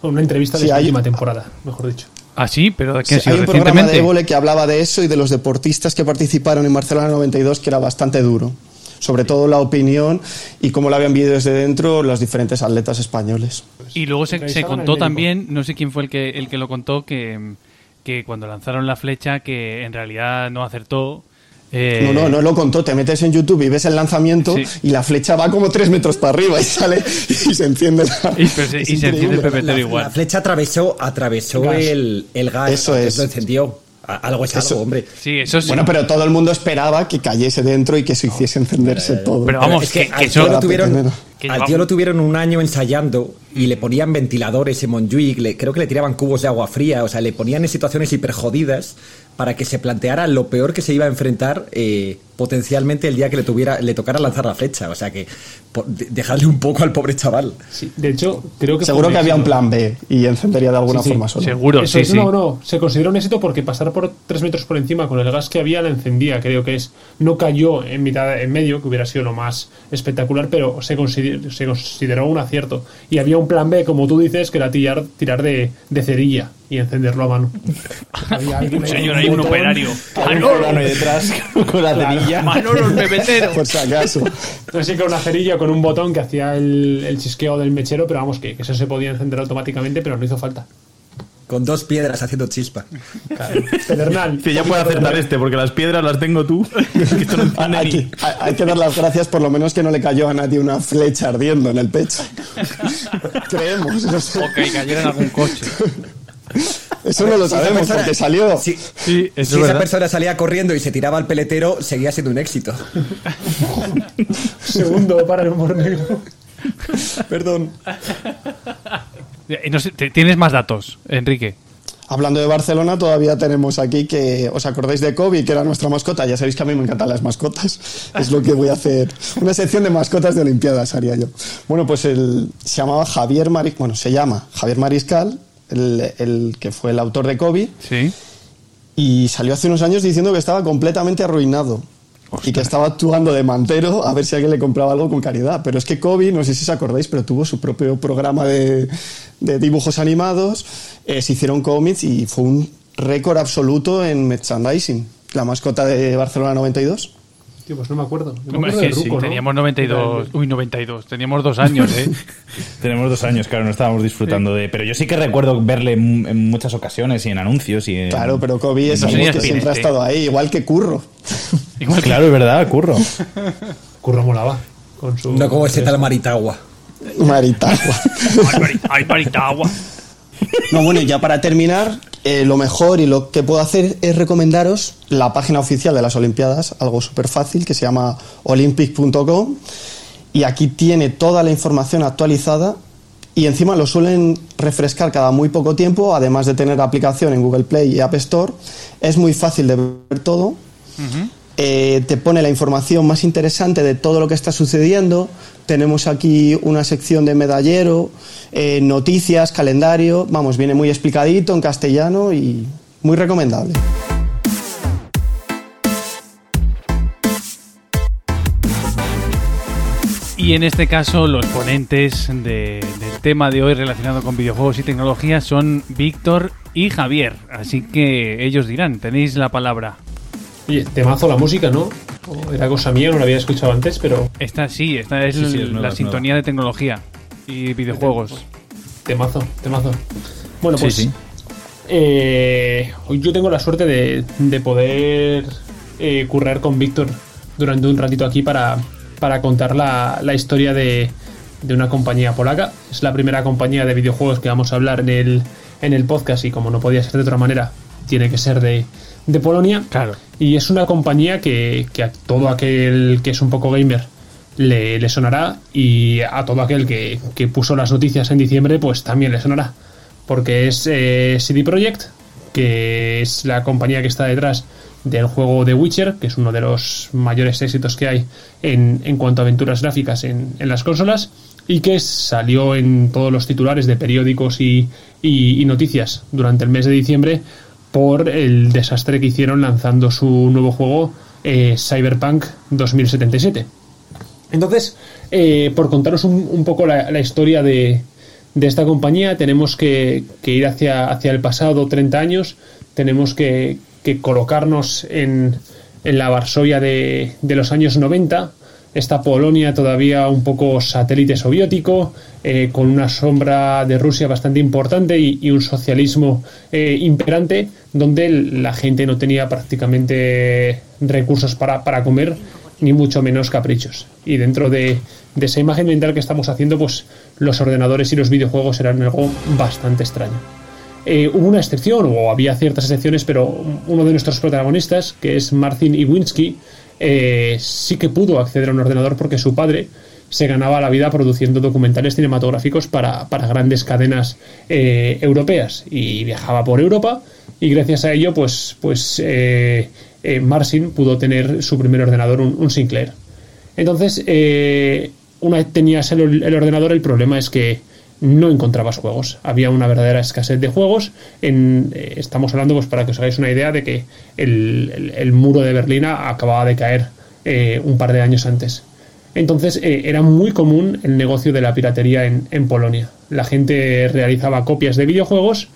Una entrevista de Sí, hay- última temporada, mejor dicho. Ah, sí, pero ¿qué ha Sí, sido hay un programa de? Évole que hablaba de eso y de los deportistas que participaron en Barcelona 92, que era bastante duro. Sobre todo la opinión y cómo la habían vivido desde dentro los diferentes atletas españoles. Y luego se, se contó también, no sé quién fue el que, el que lo contó, que, que cuando lanzaron la flecha, que en realidad no acertó. Eh, No, no, no lo contó. Te metes en YouTube y ves el lanzamiento Sí. y la flecha va como tres metros para arriba y sale y se enciende. la- Y, pero se- Es y se enciende el pepetero La, igual. la flecha atravesó, atravesó Gas. el, el gas. Eso es. Lo encendió. Algo es Eso. algo, hombre. Sí, eso sí. Bueno, pero todo el mundo esperaba que cayese dentro y que se hiciese encenderse todo. Pero vamos, es que, que- al tío lo tuvieron, Que al tío lo tuvieron un año ensayando y le ponían ventiladores en Montjuic, le- creo que le tiraban cubos de agua fría, o sea, le ponían en situaciones hiper jodidas para que se planteara lo peor que se iba a enfrentar eh, potencialmente el día que le tuviera le tocara lanzar la flecha, o sea que po- de- dejarle un poco al pobre chaval. Sí, de hecho, creo que. Seguro que había un plan B y encendería de alguna Sí, sí, forma solo. Seguro, Eso sí. No, no, se consideró un éxito porque pasar por tres metros por encima con el gas que había la encendía, creo que es. No cayó en mitad, en medio, que hubiera sido lo más espectacular, pero se, consider- se consideró un acierto. Y había un plan B, como tú dices, que era tirar, tirar de, de cerilla y encenderlo a mano. Había alguien Un señor ahí, un botón. operario. Hay un Manolo, ahí detrás con la cerilla. Manolo, el pepetero. Por si acaso. Así con una cerilla con un botón que hacía el, el chisqueo del mechero, pero vamos, que, que eso se podía encender automáticamente, pero no hizo falta. Con dos piedras haciendo chispa. Claro. Que ya puede acertar este, porque las piedras las tengo tú. Que esto no Hay que, hay- que dar las gracias por lo menos que no le cayó a nadie una flecha ardiendo en el pecho. Creemos, no sé. O que cayera en algún coche. Eso no lo sabemos porque salió. Si, si esa persona salía corriendo y se tiraba al peletero, seguía siendo un éxito. Segundo para el humor negro. Perdón. ¿Tienes más datos, Enrique? Hablando de Barcelona, todavía tenemos aquí que, ¿os acordáis de Kobe, que era nuestra mascota? Ya sabéis que a mí me encantan las mascotas. Es lo que voy a hacer. Una sección de mascotas de Olimpiadas haría yo. Bueno, pues él se llamaba Javier Mariscal, bueno, se llama Javier Mariscal, el, el, que fue el autor de Kobe. Sí. Y salió hace unos años diciendo que estaba completamente arruinado y que estaba actuando de mantero a ver si alguien le compraba algo con caridad. Pero es que Kobe, no sé si os acordáis, pero tuvo su propio programa de, de dibujos animados, eh, se hicieron cómics y fue un récord absoluto en merchandising. La mascota de Barcelona 92. Tío, pues no me acuerdo. sí, teníamos 92. Uy, 92. Teníamos dos años, ¿eh? Tenemos dos años, claro, no estábamos disfrutando de. Pero yo sí que recuerdo verle en muchas ocasiones y en anuncios. y Claro, pero Kobe es algo que siempre ha estado ahí, igual que Curro. Igual Claro, es verdad, Curro. Curro molaba. Con su no como ese tal Maritagua. Maritagua. Ay, Maritagua. No, bueno, ya para terminar, eh, lo mejor y lo que puedo hacer es recomendaros la página oficial de las Olimpiadas, algo súper fácil, que se llama olympic.com. Y aquí tiene toda la información actualizada y encima lo suelen refrescar cada muy poco tiempo, además de tener aplicación en Google Play y App Store. Es muy fácil de ver todo. Eh, te pone la información más interesante de todo lo que está sucediendo. Tenemos aquí una sección de medallero, eh, noticias, calendario. Vamos, viene muy explicadito en castellano y muy recomendable. Y en este caso los ponentes del tema de hoy relacionado con videojuegos y tecnología son Víctor y Javier. Así que ellos dirán, tenéis la palabra. Oye, temazo la música, ¿no? era cosa mía, no la había escuchado antes, pero. Esta sí, esta es, la sintonía de tecnología y videojuegos. Temazo, temazo. Bueno, pues. Eh, yo tengo la suerte de, poder eh, currar con Víctor durante un ratito aquí para, para contar la, la historia de, de, una compañía polaca. Es la primera compañía de videojuegos que vamos a hablar en el, en el podcast y como no podía ser de otra manera, tiene que ser de, de Polonia. Claro. Y es una compañía que, a todo aquel que es un poco gamer le, sonará y a todo aquel que, puso las noticias en diciembre pues también le sonará. Porque es eh, CD Projekt, que es la compañía que está detrás del juego The Witcher, que es uno de los mayores éxitos que hay en, en cuanto a aventuras gráficas en, en, las consolas, y que salió en todos los titulares de periódicos y, y, y, noticias durante el mes de diciembre por el desastre que hicieron lanzando su nuevo juego eh, Cyberpunk 2077. Entonces, eh, por contaros un, poco la, historia de, esta compañía, tenemos que, ir hacia, el pasado 30 años, tenemos que, colocarnos en, la Varsovia de, de los años 90, esta Polonia todavía un poco satélite soviético, eh, con una sombra de Rusia bastante importante y, un socialismo eh, imperante, donde la gente no tenía prácticamente recursos para, comer, ni mucho menos caprichos. Y dentro de, esa imagen mental que estamos haciendo, pues los ordenadores y los videojuegos eran algo bastante extraño. Eh, hubo una excepción, o había ciertas excepciones, pero uno de nuestros protagonistas, que es Martin Iwinski, eh, sí que pudo acceder a un ordenador porque su padre se ganaba la vida produciendo documentales cinematográficos para, grandes cadenas eh, europeas y viajaba por Europa y gracias a ello pues, pues eh, Marcin pudo tener su primer ordenador, un, Sinclair. Entonces, una vez tenías el, ordenador, el problema es que no encontrabas juegos. Había una verdadera escasez de juegos. En, eh, estamos hablando, pues para que os hagáis una idea, de que el, muro de Berlín acababa de caer eh, un par de años antes. Entonces eh, era muy común el negocio de la piratería en, Polonia. La gente realizaba copias de videojuegos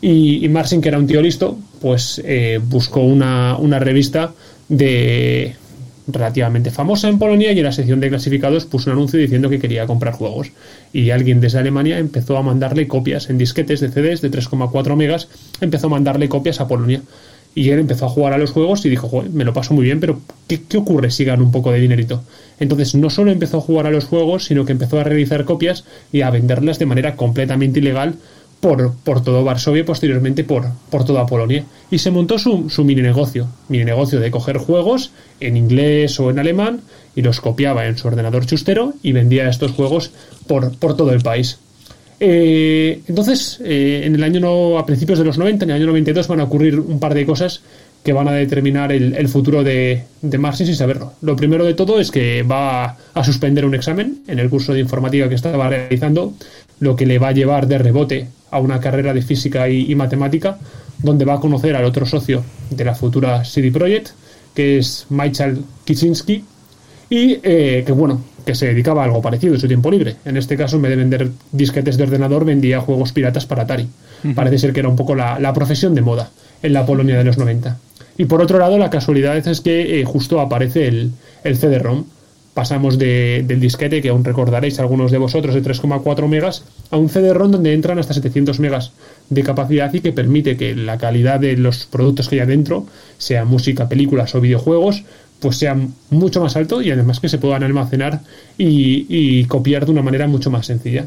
y, y Marcin, que era un tío listo, pues buscó una, una revista de, relativamente famosa en Polonia y en la sección de clasificados puso un anuncio diciendo que quería comprar juegos. Y alguien desde Alemania empezó a mandarle copias en disquetes de CDs de 3,4 megas, empezó a mandarle copias a Polonia. Y él empezó a jugar a los juegos y dijo, me lo paso muy bien, pero ¿qué, ¿qué, ocurre si gano un poco de dinerito? Entonces no solo empezó a jugar a los juegos, sino que empezó a realizar copias y a venderlas de manera completamente ilegal por, por todo Varsovia y posteriormente por, por toda Polonia. Y se montó su, su mini negocio, mini negocio de coger juegos en inglés o en alemán y los copiaba en su ordenador chustero y vendía estos juegos por, por todo el país. Eh, entonces, eh, en el año no, a principios de los 90, en el año 92, van a ocurrir un par de cosas que van a determinar el, futuro de, de Marsin sin saberlo. Lo primero de todo es que va a suspender un examen en el curso de informática que estaba realizando, lo que le va a llevar de rebote a una carrera de física y, matemática, donde va a conocer al otro socio de la futura CD Projekt, que es Michael Kicinski, y eh, que bueno, que se dedicaba a algo parecido en su tiempo libre. En este caso, en vez de vender disquetes de ordenador, vendía juegos piratas para Atari. Parece ser que era un poco la, profesión de moda en la Polonia de los 90. Y por otro lado, la casualidad es que eh, justo aparece el, el CD-ROM. Pasamos del disquete, que aún recordaréis algunos de vosotros, de 3,4 megas, a un CD-ROM donde entran hasta 700 megas de capacidad y que permite que la calidad de los productos que hay adentro, sea música, películas o videojuegos, pues sea mucho más alto y además que se puedan almacenar y, copiar de una manera mucho más sencilla.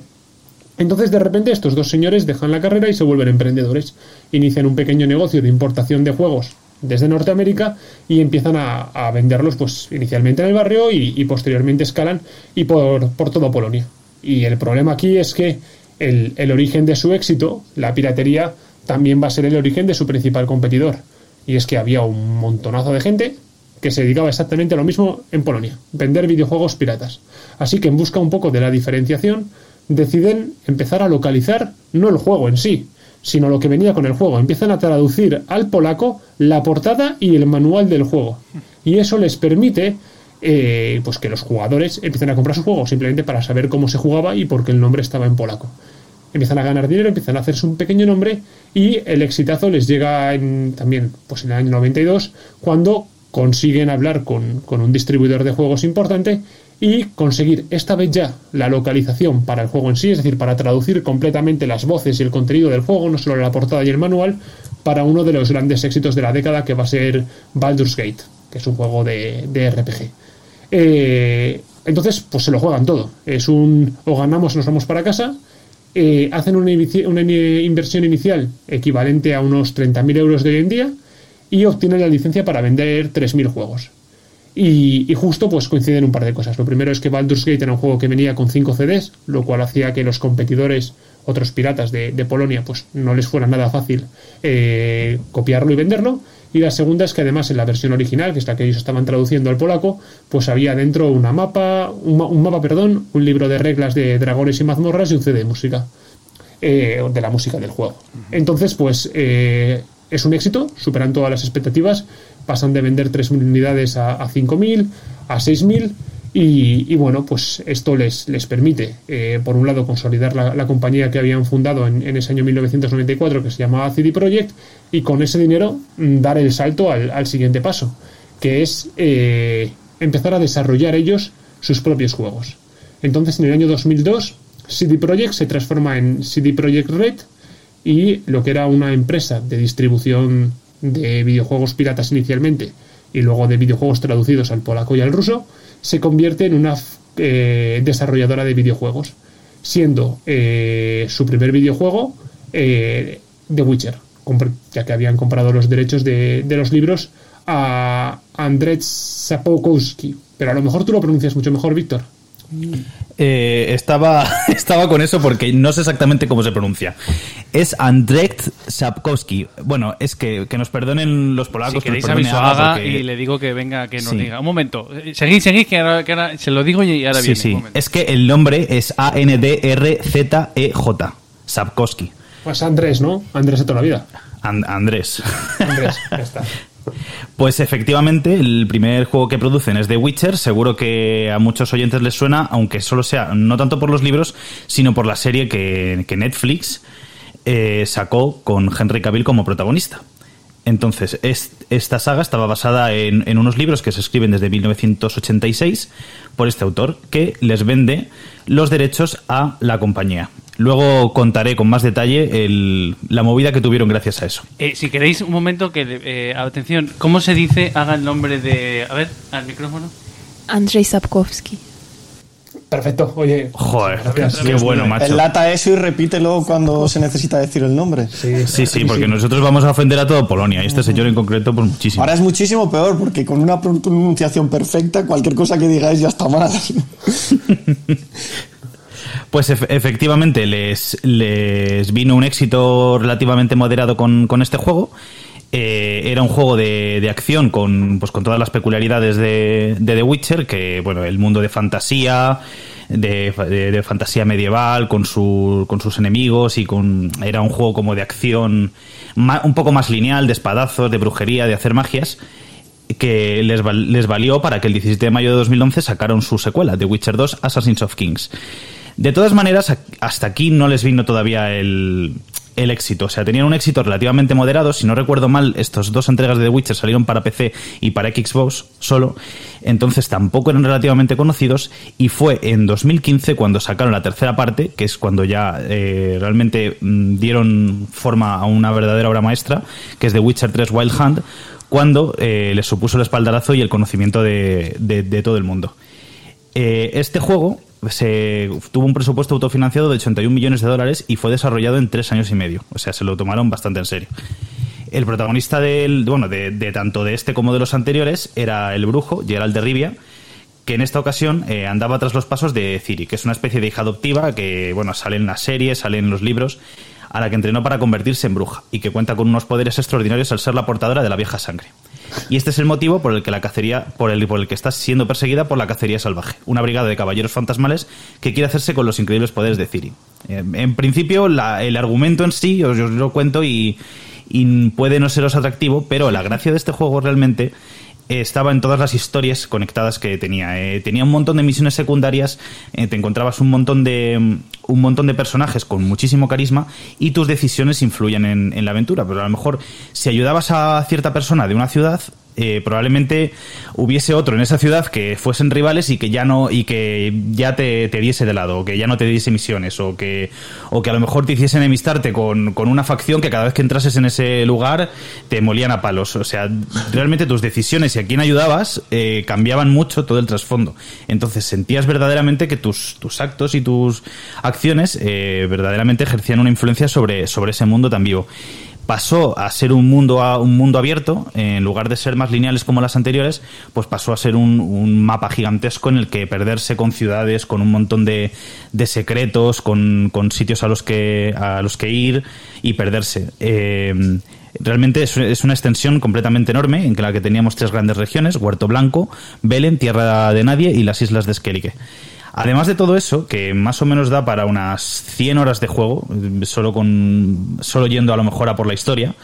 Entonces de repente estos dos señores dejan la carrera y se vuelven emprendedores. Inician un pequeño negocio de importación de juegos desde Norteamérica y empiezan a, venderlos pues inicialmente en el barrio y, posteriormente escalan y por, por toda Polonia. Y el problema aquí es que el, el origen de su éxito, la piratería, también va a ser el origen de su principal competidor. Y es que había un montonazo de gente que se dedicaba exactamente a lo mismo en Polonia, vender videojuegos piratas. Así que en busca un poco de la diferenciación, deciden empezar a localizar no el juego en sí, sino lo que venía con el juego. Empiezan a traducir al polaco la portada y el manual del juego. Y eso les permite eh, pues que los jugadores empiecen a comprar su juego simplemente para saber cómo se jugaba y por qué el nombre estaba en polaco. Empiezan a ganar dinero, empiezan a hacerse un pequeño nombre y el exitazo les llega en, también pues en el año 92 cuando consiguen hablar con, un distribuidor de juegos importante y conseguir esta vez ya la localización para el juego en sí, es decir, para traducir completamente las voces y el contenido del juego, no solo la portada y el manual, para uno de los grandes éxitos de la década que va a ser Baldur's Gate, que es un juego de, RPG. Eh, entonces, pues se lo juegan todo. Es un o ganamos o nos vamos para casa. Eh, hacen una, una inversión inicial equivalente a unos 30.000 euros de hoy en día y obtiene la licencia para vender 3.000 juegos. Y, justo pues coinciden un par de cosas. Lo primero es que Baldur's Gate era un juego que venía con 5 CDs, lo cual hacía que los competidores, otros piratas de, Polonia, pues no les fuera nada fácil eh, copiarlo y venderlo. Y la segunda es que además en la versión original, que es la que ellos estaban traduciendo al polaco, pues había dentro una mapa, un, mapa, perdón, un libro de reglas de dragones y mazmorras y un CD de música. Eh, de la música del juego. Entonces, pues eh, es un éxito, superan todas las expectativas, pasan de vender 3.000 unidades a, a 5.000, a 6.000 y, y, bueno, pues esto les, les permite, eh, por un lado, consolidar la, compañía que habían fundado en, ese año 1994 que se llamaba CD Projekt y con ese dinero mm, dar el salto al, siguiente paso, que es eh, empezar a desarrollar ellos sus propios juegos. Entonces, en el año 2002, CD Projekt se transforma en CD Projekt Red, y lo que era una empresa de distribución de videojuegos piratas inicialmente y luego de videojuegos traducidos al polaco y al ruso, se convierte en una eh, desarrolladora de videojuegos, siendo eh, su primer videojuego eh, The Witcher, ya que habían comprado los derechos de, de los libros a Andrzej Sapkowski. Pero a lo mejor tú lo pronuncias mucho mejor, Víctor. Eh, estaba, estaba con eso porque no sé exactamente cómo se pronuncia. Es Andrzej Sapkowski. Bueno, es que, que nos perdonen los polacos. Si queréis a y le digo que venga, que nos diga. Un momento. Seguid, seguid, que ahora, se lo digo y ahora viene. Sí, sí. Es que el nombre es A-N-D-R-Z-E-J. Sapkowski. Pues Andrés, ¿no? Andrés de toda la vida. Andrés. Andrés, ya está. Pues efectivamente, el primer juego que producen es The Witcher. Seguro que a muchos oyentes les suena, aunque solo sea no tanto por los libros, sino por la serie que, Netflix eh, sacó con Henry Cavill como protagonista. Entonces, esta saga estaba basada en, unos libros que se escriben desde 1986 por este autor, que les vende los derechos a la compañía. Luego contaré con más detalle la movida que tuvieron gracias a eso. Eh, si queréis un momento que... Eh, atención, ¿cómo se dice haga el nombre de... A ver, al micrófono. Andrzej Sapkowski. Perfecto, oye. Joder, qué bueno, macho. Enlata eso y repítelo cuando se necesita decir el nombre. Sí, sí, sí, porque nosotros vamos a ofender a todo Polonia y este señor en concreto, pues muchísimo. Ahora es muchísimo peor porque con una pronunciación perfecta, cualquier cosa que digáis ya está mal. Pues efectivamente les, les vino un éxito relativamente moderado con, con este juego. Eh, era un juego de, de, acción con, pues, con todas las peculiaridades de, de, The Witcher, que bueno, el mundo de fantasía, de, de, fantasía medieval, con, su, con sus enemigos y con era un juego como de acción un poco más lineal, de espadazos, de brujería, de hacer magias que les, les valió para que el 17 de mayo de 2011 sacaron su secuela, The Witcher 2 Assassins of Kings. De todas maneras, hasta aquí no les vino todavía el, el éxito. O sea, tenían un éxito relativamente moderado. Si no recuerdo mal, estos dos entregas de The Witcher salieron para PC y para Xbox solo. Entonces tampoco eran relativamente conocidos. Y fue en 2015 cuando sacaron la tercera parte, que es cuando ya eh, realmente mm, dieron forma a una verdadera obra maestra, que es The Witcher 3 Wild Hunt, cuando eh, les supuso el espaldarazo y el conocimiento de, de, todo el mundo. Eh, este juego se tuvo un presupuesto autofinanciado de 81 millones de dólares y fue desarrollado en tres años y medio. O sea, se lo tomaron bastante en serio. El protagonista del, bueno, de, tanto de este como de los anteriores era el brujo, Gerald de Rivia, que en esta ocasión eh, andaba tras los pasos de Ciri, que es una especie de hija adoptiva que, bueno, sale en las series, sale en los libros, a la que entrenó para convertirse en bruja y que cuenta con unos poderes extraordinarios al ser la portadora de la vieja sangre. Y este es el motivo por el que la cacería, por el, por el que está siendo perseguida por la cacería salvaje, una brigada de caballeros fantasmales que quiere hacerse con los increíbles poderes de Ciri. Eh, en principio, el argumento en sí, os, os lo cuento y, y puede no seros atractivo, pero la gracia de este juego realmente estaba en todas las historias conectadas que tenía. Eh, tenía un montón de misiones secundarias, eh, te encontrabas un montón de un montón de personajes con muchísimo carisma y tus decisiones influyen en, en la aventura. Pero a lo mejor si ayudabas a cierta persona de una ciudad, eh, probablemente hubiese otro en esa ciudad que fuesen rivales y que ya no y que ya te, diese de lado o que ya no te diese misiones o que o que a lo mejor te hiciesen enemistarte con, una facción que cada vez que entrases en ese lugar te molían a palos. O sea realmente tus decisiones y a quién ayudabas eh, cambiaban mucho todo el trasfondo. Entonces sentías verdaderamente que tus, tus actos y tus acciones eh, verdaderamente ejercían una influencia sobre, sobre ese mundo tan vivo pasó a ser un mundo, a, un mundo abierto, en lugar de ser más lineales como las anteriores, pues pasó a ser un, mapa gigantesco en el que perderse con ciudades, con un montón de, de secretos, con, con, sitios a los que, a los que ir y perderse. Eh, realmente es, una extensión completamente enorme en la que teníamos tres grandes regiones, Huerto Blanco, Belén, Tierra de Nadie y las Islas de Skellige. Además de todo eso, que más o menos da para unas 100 horas de juego, solo, con, solo yendo a lo mejor a por la historia,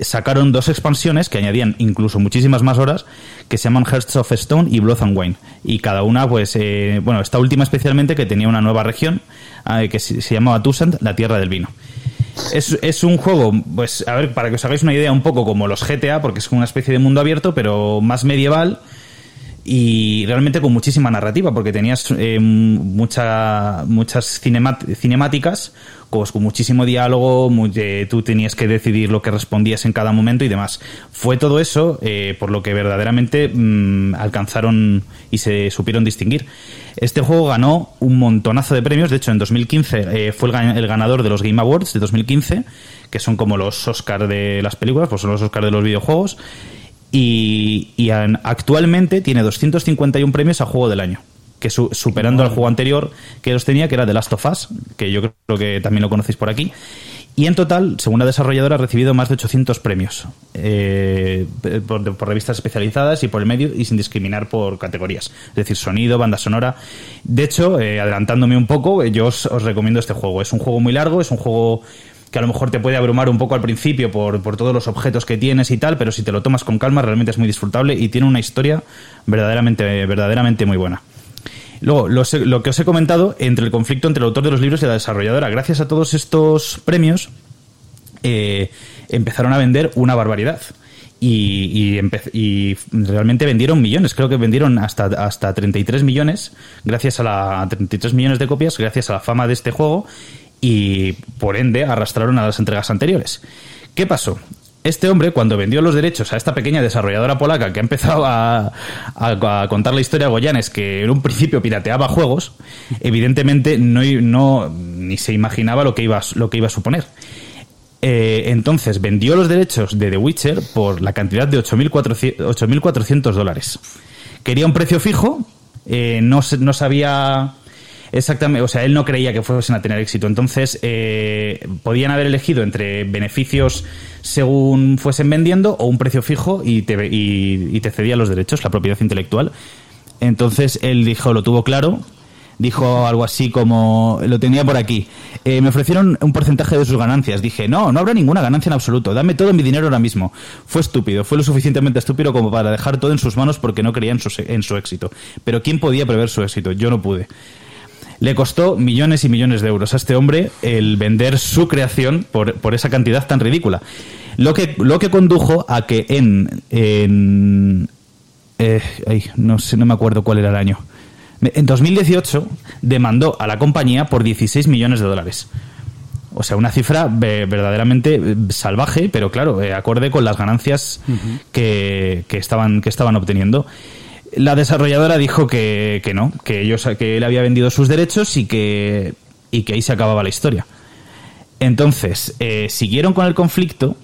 sacaron dos expansiones que añadían incluso muchísimas más horas, que se llaman Hearts of Stone y Blood and Wine. Y cada una, pues, eh, bueno, esta última especialmente que tenía una nueva región, eh, que se, llamaba Tusant, la Tierra del Vino. Es, es, un juego, pues, a ver, para que os hagáis una idea, un poco como los GTA, porque es una especie de mundo abierto, pero más medieval y realmente con muchísima narrativa, porque tenías eh, mucha, muchas cinemáticas pues, con muchísimo diálogo, tú tenías que decidir lo que respondías en cada momento y demás. Fue todo eso eh, por lo que verdaderamente mm, alcanzaron y se supieron distinguir. Este juego ganó un montonazo de premios, de hecho en 2015 eh, fue el, el ganador de los Game Awards de 2015, que son como los Oscars de las películas, pues son los Oscars de los videojuegos y, actualmente tiene 251 premios a juego del año que superando al juego anterior que los tenía, que era The Last of Us, que yo creo que también lo conocéis por aquí. Y en total, según la desarrolladora, ha recibido más de 800 premios eh, por, revistas especializadas y por el medio y sin discriminar por categorías. Es decir, sonido, banda sonora. De hecho, eh, adelantándome un poco, yo os, recomiendo este juego. Es un juego muy largo, es un juego que a lo mejor te puede abrumar un poco al principio por, por, todos los objetos que tienes y tal, pero si te lo tomas con calma realmente es muy disfrutable y tiene una historia verdaderamente, verdaderamente muy buena. Luego, lo, que os he comentado entre el conflicto entre el autor de los libros y la desarrolladora. Gracias a todos estos premios, eh, empezaron a vender una barbaridad. Y, y, realmente vendieron millones, creo que vendieron hasta, hasta 33 millones, gracias a la 33 millones de copias, gracias a la fama de este juego y por ende arrastraron a las entregas anteriores. ¿Qué pasó? este hombre, cuando vendió los derechos a esta pequeña desarrolladora polaca que ha empezado a, contar la historia a Goyanes, que en un principio pirateaba juegos, evidentemente no, no ni se imaginaba lo que iba, lo que iba a suponer. Eh, entonces vendió los derechos de The Witcher por la cantidad de 8.400 dólares. Quería un precio fijo, eh, no, no sabía Exactamente, o sea, él no creía que fuesen a tener éxito. Entonces, eh, podían haber elegido entre beneficios según fuesen vendiendo o un precio fijo y te, y, te cedía los derechos, la propiedad intelectual. Entonces, él dijo, lo tuvo claro, dijo algo así como lo tenía por aquí. Eh, me ofrecieron un porcentaje de sus ganancias. Dije, no, no habrá ninguna ganancia en absoluto. Dame todo mi dinero ahora mismo. Fue estúpido, fue lo suficientemente estúpido como para dejar todo en sus manos porque no creía en su, en su éxito. Pero ¿quién podía prever su éxito? Yo no pude. Le costó millones y millones de euros a este hombre el vender su creación por, por esa cantidad tan ridícula. Lo que, lo que condujo a que en... en eh, no, sé, no me acuerdo cuál era el año. En 2018 demandó a la compañía por 16 millones de dólares. O sea, una cifra verdaderamente eh, salvaje, pero claro, eh, acorde con las ganancias que, que, estaban, que estaban obteniendo. La desarrolladora dijo que, que no, que ellos que él había vendido sus derechos y que, y que ahí se acababa la historia. Entonces, eh, siguieron con el conflicto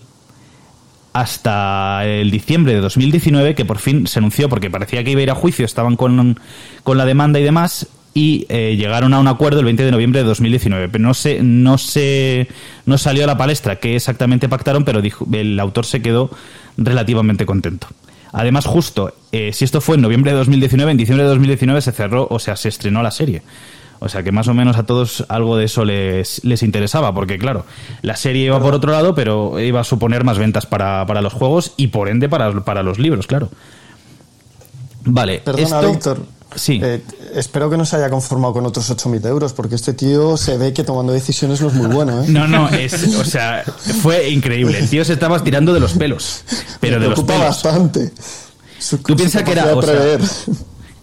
hasta el diciembre de 2019, que por fin se anunció, porque parecía que iba a ir a juicio, estaban con, con la demanda y demás, y eh, llegaron a un acuerdo el 20 de noviembre de 2019. Pero no se, no se, no salió a la palestra qué exactamente pactaron, pero dijo, el autor se quedó relativamente contento. Además, justo, eh, si esto fue en noviembre de 2019, en diciembre de 2019 se cerró, o sea, se estrenó la serie. O sea que más o menos a todos algo de eso les, les interesaba, porque claro, la serie iba por otro lado, pero iba a suponer más ventas para, para los juegos y por ende para, para los libros, claro. Vale. Perdona, Víctor. Sí. Eh, espero que no se haya conformado con otros 8.000 euros, porque este tío se ve que tomando decisiones no es muy bueno. ¿eh? No, no, es, o sea, fue increíble. El tío se estaba tirando de los pelos. Pero de los pelos. bastante. Tú piensas que era. O sea,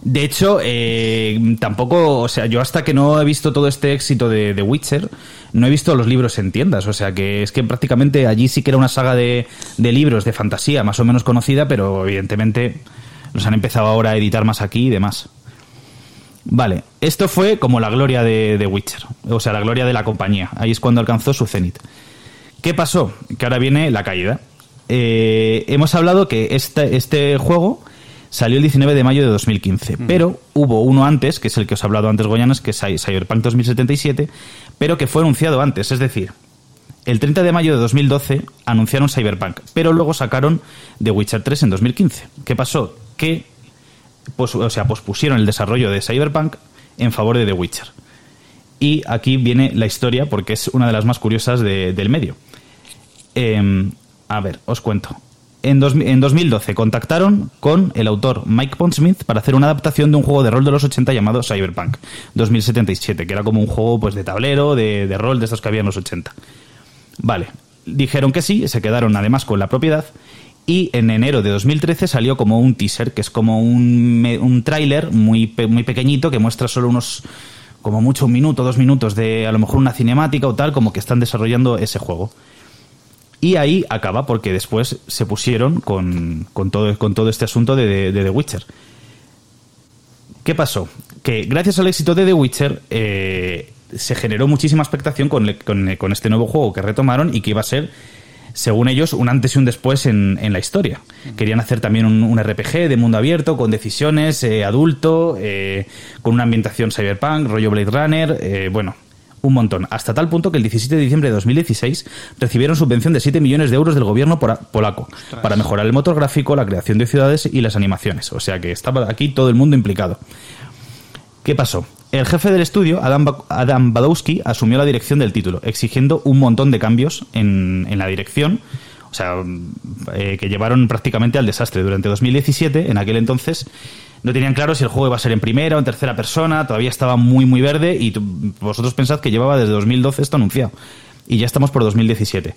de hecho, eh, tampoco, o sea, yo hasta que no he visto todo este éxito de, The Witcher, no he visto los libros en tiendas. O sea, que es que prácticamente allí sí que era una saga de, de libros de fantasía más o menos conocida, pero evidentemente los han empezado ahora a editar más aquí y demás. Vale, esto fue como la gloria de, The Witcher, o sea, la gloria de la compañía. Ahí es cuando alcanzó su cenit. ¿Qué pasó? Que ahora viene la caída. Eh, hemos hablado que este, este juego salió el 19 de mayo de 2015, mm. pero hubo uno antes, que es el que os he hablado antes, Goyanas, que es Cyberpunk 2077, pero que fue anunciado antes, es decir, el 30 de mayo de 2012 anunciaron Cyberpunk, pero luego sacaron The Witcher 3 en 2015. ¿Qué pasó? Que pues, o sea, pospusieron el desarrollo de Cyberpunk en favor de The Witcher. Y aquí viene la historia porque es una de las más curiosas del medio. Em, a ver, os cuento. En, en, 2012 contactaron con el autor Mike Pondsmith para hacer una adaptación de un juego de rol de los 80 llamado Cyberpunk 2077, que era como un juego pues de tablero, de, de rol de estos que había en los 80. Vale, dijeron que sí, se quedaron además con la propiedad y en enero de 2013 salió como un teaser, que es como un, un tráiler muy, muy pequeñito que muestra solo unos, como mucho un minuto, dos minutos de a lo mejor una cinemática o tal, como que están desarrollando ese juego. Y ahí acaba porque después se pusieron con, con, todo, con todo este asunto de, The Witcher. ¿Qué pasó? Que gracias al éxito de The Witcher eh, se generó muchísima expectación con, con este nuevo juego que retomaron y que iba a ser según ellos, un antes y un después en, la historia. Querían hacer también un, RPG de mundo abierto, con decisiones, eh, adulto, eh, con una ambientación cyberpunk, rollo Blade Runner, eh, bueno, un montón. Hasta tal punto que el 17 de diciembre de 2016 recibieron subvención de 7 millones de euros del gobierno polaco para mejorar el motor gráfico, la creación de ciudades y las animaciones. O sea que estaba aquí todo el mundo implicado. ¿Qué pasó? El jefe del estudio, Adam, Badowski, asumió la dirección del título, exigiendo un montón de cambios en, la dirección, o sea, eh, que llevaron prácticamente al desastre. Durante 2017, en aquel entonces, no tenían claro si el juego iba a ser en primera o en tercera persona, todavía estaba muy, muy verde y vosotros pensad que llevaba desde 2012 esto anunciado. Y ya estamos por 2017.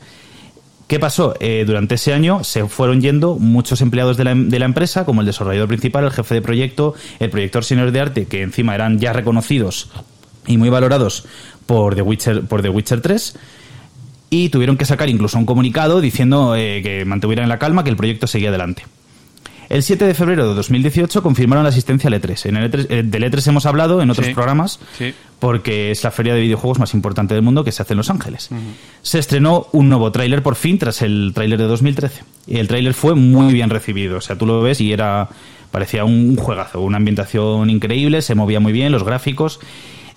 ¿Qué pasó? Eh, durante ese año se fueron yendo muchos empleados de la, de la, empresa, como el desarrollador principal, el jefe de proyecto, el proyector senior de arte, que encima eran ya reconocidos y muy valorados por The Witcher, por The Witcher 3. y tuvieron que sacar incluso un comunicado diciendo eh, que mantuvieran la calma, que el proyecto seguía adelante. El 7 de febrero de 2018 confirmaron la asistencia al E3. En el E3 eh, del E3 hemos hablado en otros programas porque es la feria de videojuegos más importante del mundo que se hace en Los Ángeles. Se estrenó un nuevo tráiler por fin tras el tráiler de 2013. Y el tráiler fue muy bien recibido. O sea, tú lo ves y era parecía un juegazo, una ambientación increíble, se movía muy bien, los gráficos.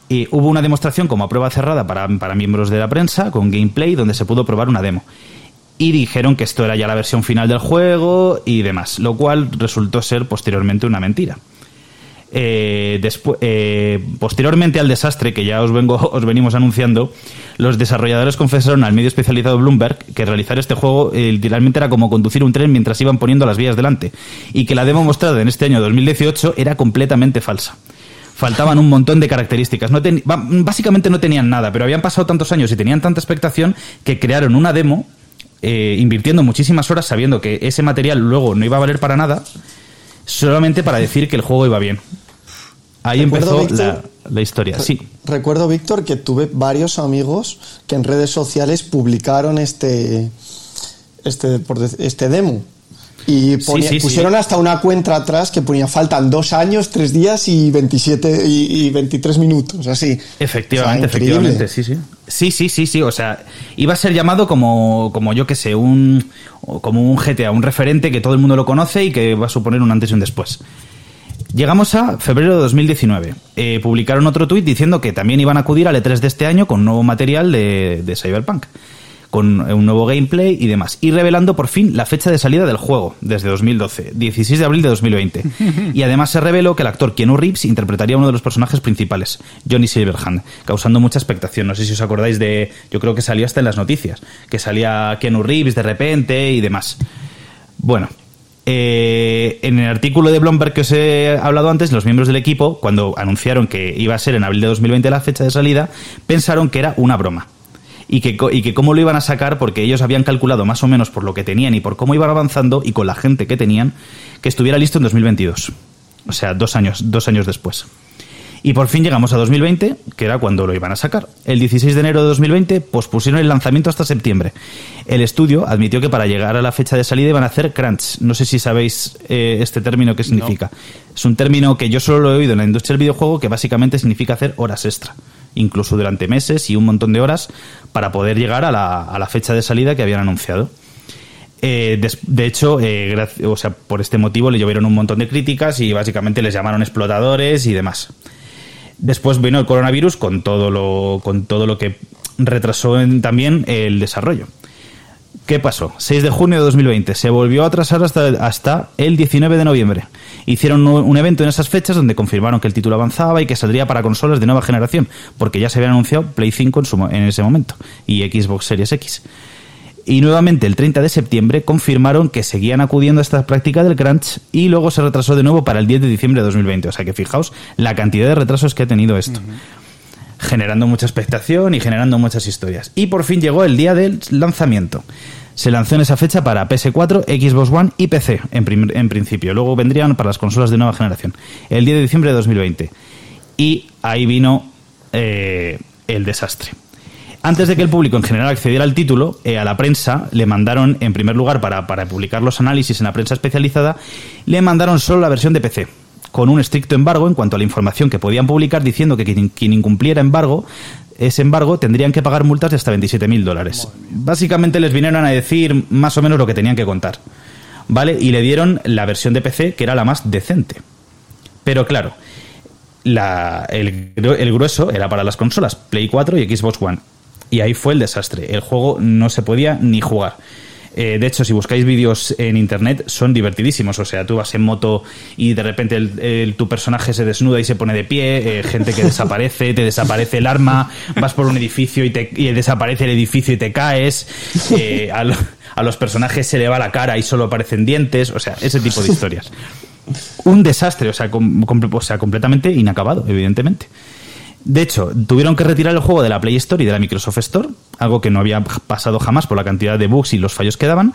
Y hubo una demostración como a prueba cerrada para, para miembros de la prensa con gameplay donde se pudo probar una demo y dijeron que esto era ya la versión final del juego y demás, lo cual resultó ser posteriormente una mentira. Eh, eh, posteriormente al desastre que ya os, vengo, os venimos anunciando, los desarrolladores confesaron al medio especializado Bloomberg que realizar este juego eh, literalmente era como conducir un tren mientras iban poniendo las vías delante y que la demo mostrada en este año 2018 era completamente falsa faltaban un montón de características. Básicamente no tenían nada, pero habían pasado tantos años y tenían tanta expectación que crearon una demo eh, invirtiendo muchísimas horas sabiendo que ese material luego no iba a valer para nada, solamente para decir que el juego iba bien. Ahí empezó la, historia. Sí. Recuerdo, Víctor, que tuve varios amigos que en redes sociales publicaron este, este, este demo. Y pusieron hasta una cuenta atrás que ponía faltan dos años, tres días y 27 y, 23 minutos, así. Efectivamente, efectivamente, sí, sí. Sí, sí, sí, sí. O sea, iba a ser llamado como, como yo que sé, un, como un GTA, un referente que todo el mundo lo conoce y que va a suponer un antes y un después. Llegamos a febrero de 2019. Eh, publicaron otro tuit diciendo que también iban a acudir al E3 de este año con nuevo material de, de Cyberpunk con un nuevo gameplay y demás. Y revelando por fin la fecha de salida del juego, desde 2012, 16 de abril de 2020. Y además se reveló que el actor Keanu Reeves interpretaría uno de los personajes principales, Johnny Silverhand, causando mucha expectación. No sé si os acordáis de. Yo creo que salió hasta en las noticias, que salía Keanu Reeves de repente y demás. Bueno, eh, en el artículo de Bloomberg que os he hablado antes, los miembros del equipo, cuando anunciaron que iba a ser en abril de 2020 la fecha de salida, pensaron que era una broma y que, y que cómo lo iban a sacar porque ellos habían calculado más o menos por lo que tenían y por cómo iban avanzando y con la gente que tenían que estuviera listo en 2022. O sea, dos años, dos años después. Y por fin llegamos a 2020, que era cuando lo iban a sacar. El 16 de enero de 2020 pospusieron el lanzamiento hasta septiembre. El estudio admitió que para llegar a la fecha de salida iban a hacer crunch. No sé si sabéis eh, este término qué significa. Es un término que yo solo lo he oído en la industria del videojuego que básicamente significa hacer horas extra incluso durante meses y un montón de horas, para poder llegar a la, a la fecha de salida que habían anunciado. Eh, de, hecho, eh, o sea, por este motivo le llovieron un montón de críticas y básicamente les llamaron explotadores y demás. Después vino el coronavirus con todo lo, con todo lo que retrasó también el desarrollo. ¿Qué pasó? 6 de junio de 2020. Se volvió a atrasar hasta, hasta el 19 de noviembre. Hicieron un evento en esas fechas donde confirmaron que el título avanzaba y que saldría para consolas de nueva generación, porque ya se había anunciado Play 5 en, en ese momento y Xbox Series X. Y nuevamente el 30 de septiembre confirmaron que seguían acudiendo a esta práctica del crunch y luego se retrasó de nuevo para el 10 de diciembre de 2020. O sea que fijaos la cantidad de retrasos que ha tenido esto generando mucha expectación y generando muchas historias. Y por fin llegó el día del lanzamiento. Se lanzó en esa fecha para PS4, Xbox One y PC, en, principio. Luego vendrían para las consolas de nueva generación. El 10 de diciembre de 2020. Y ahí vino eh, el desastre. Antes de que el público en general accediera al título, eh, a la prensa le mandaron, en primer lugar, para, para publicar los análisis en la prensa especializada, le mandaron solo la versión de PC con un estricto embargo en cuanto a la información que podían publicar diciendo que quien, incumpliera embargo ese embargo tendrían que pagar multas de hasta 27.000 dólares. Básicamente les vinieron a decir más o menos lo que tenían que contar. ¿Vale? Y le dieron la versión de PC que era la más decente. Pero claro, la, el, el grueso era para las consolas, Play 4 y Xbox One. Y ahí fue el desastre. El juego no se podía ni jugar. Eh, de hecho, si buscáis vídeos en internet, son divertidísimos. O sea, tú vas en moto y de repente tu personaje se desnuda y se pone de pie, eh, gente que desaparece, te desaparece el arma, vas por un edificio y, te, desaparece el edificio y te caes. Eh, a, los personajes se le va la cara y solo aparecen dientes. O sea, ese tipo de historias. Un desastre, o sea completamente inacabado, evidentemente. De hecho, tuvieron que retirar el juego de la Play Store y de la Microsoft Store, algo que no había pasado jamás por la cantidad de bugs y los fallos que daban,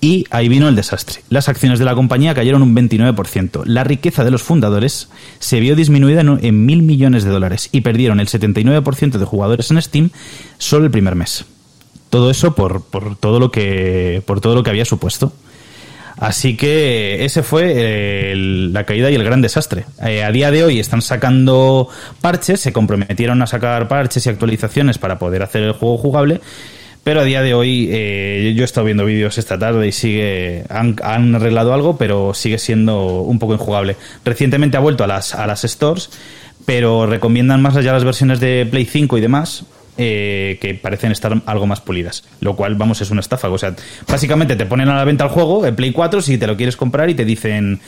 y ahí vino el desastre. Las acciones de la compañía cayeron un 29%. La riqueza de los fundadores se vio disminuida en mil millones de dólares y perdieron el 79% de jugadores en Steam solo el primer mes. todo eso por, por todo lo que por todo lo que había supuesto. Así que ese fue eh, la caída y el gran desastre. Eh, a día de hoy están sacando parches, se comprometieron a sacar parches y actualizaciones para poder hacer el juego jugable. Pero a día de hoy, eh, yo he estado viendo vídeos esta tarde y sigue. Han, han, arreglado algo, pero sigue siendo un poco injugable. Recientemente ha vuelto a las, a las stores, pero recomiendan más allá las versiones de Play 5 y demás, eh, que parecen estar algo más pulidas. Lo cual, vamos, es una estafa. O sea, básicamente te ponen a la venta el juego, el Play 4, si te lo quieres comprar y te dicen,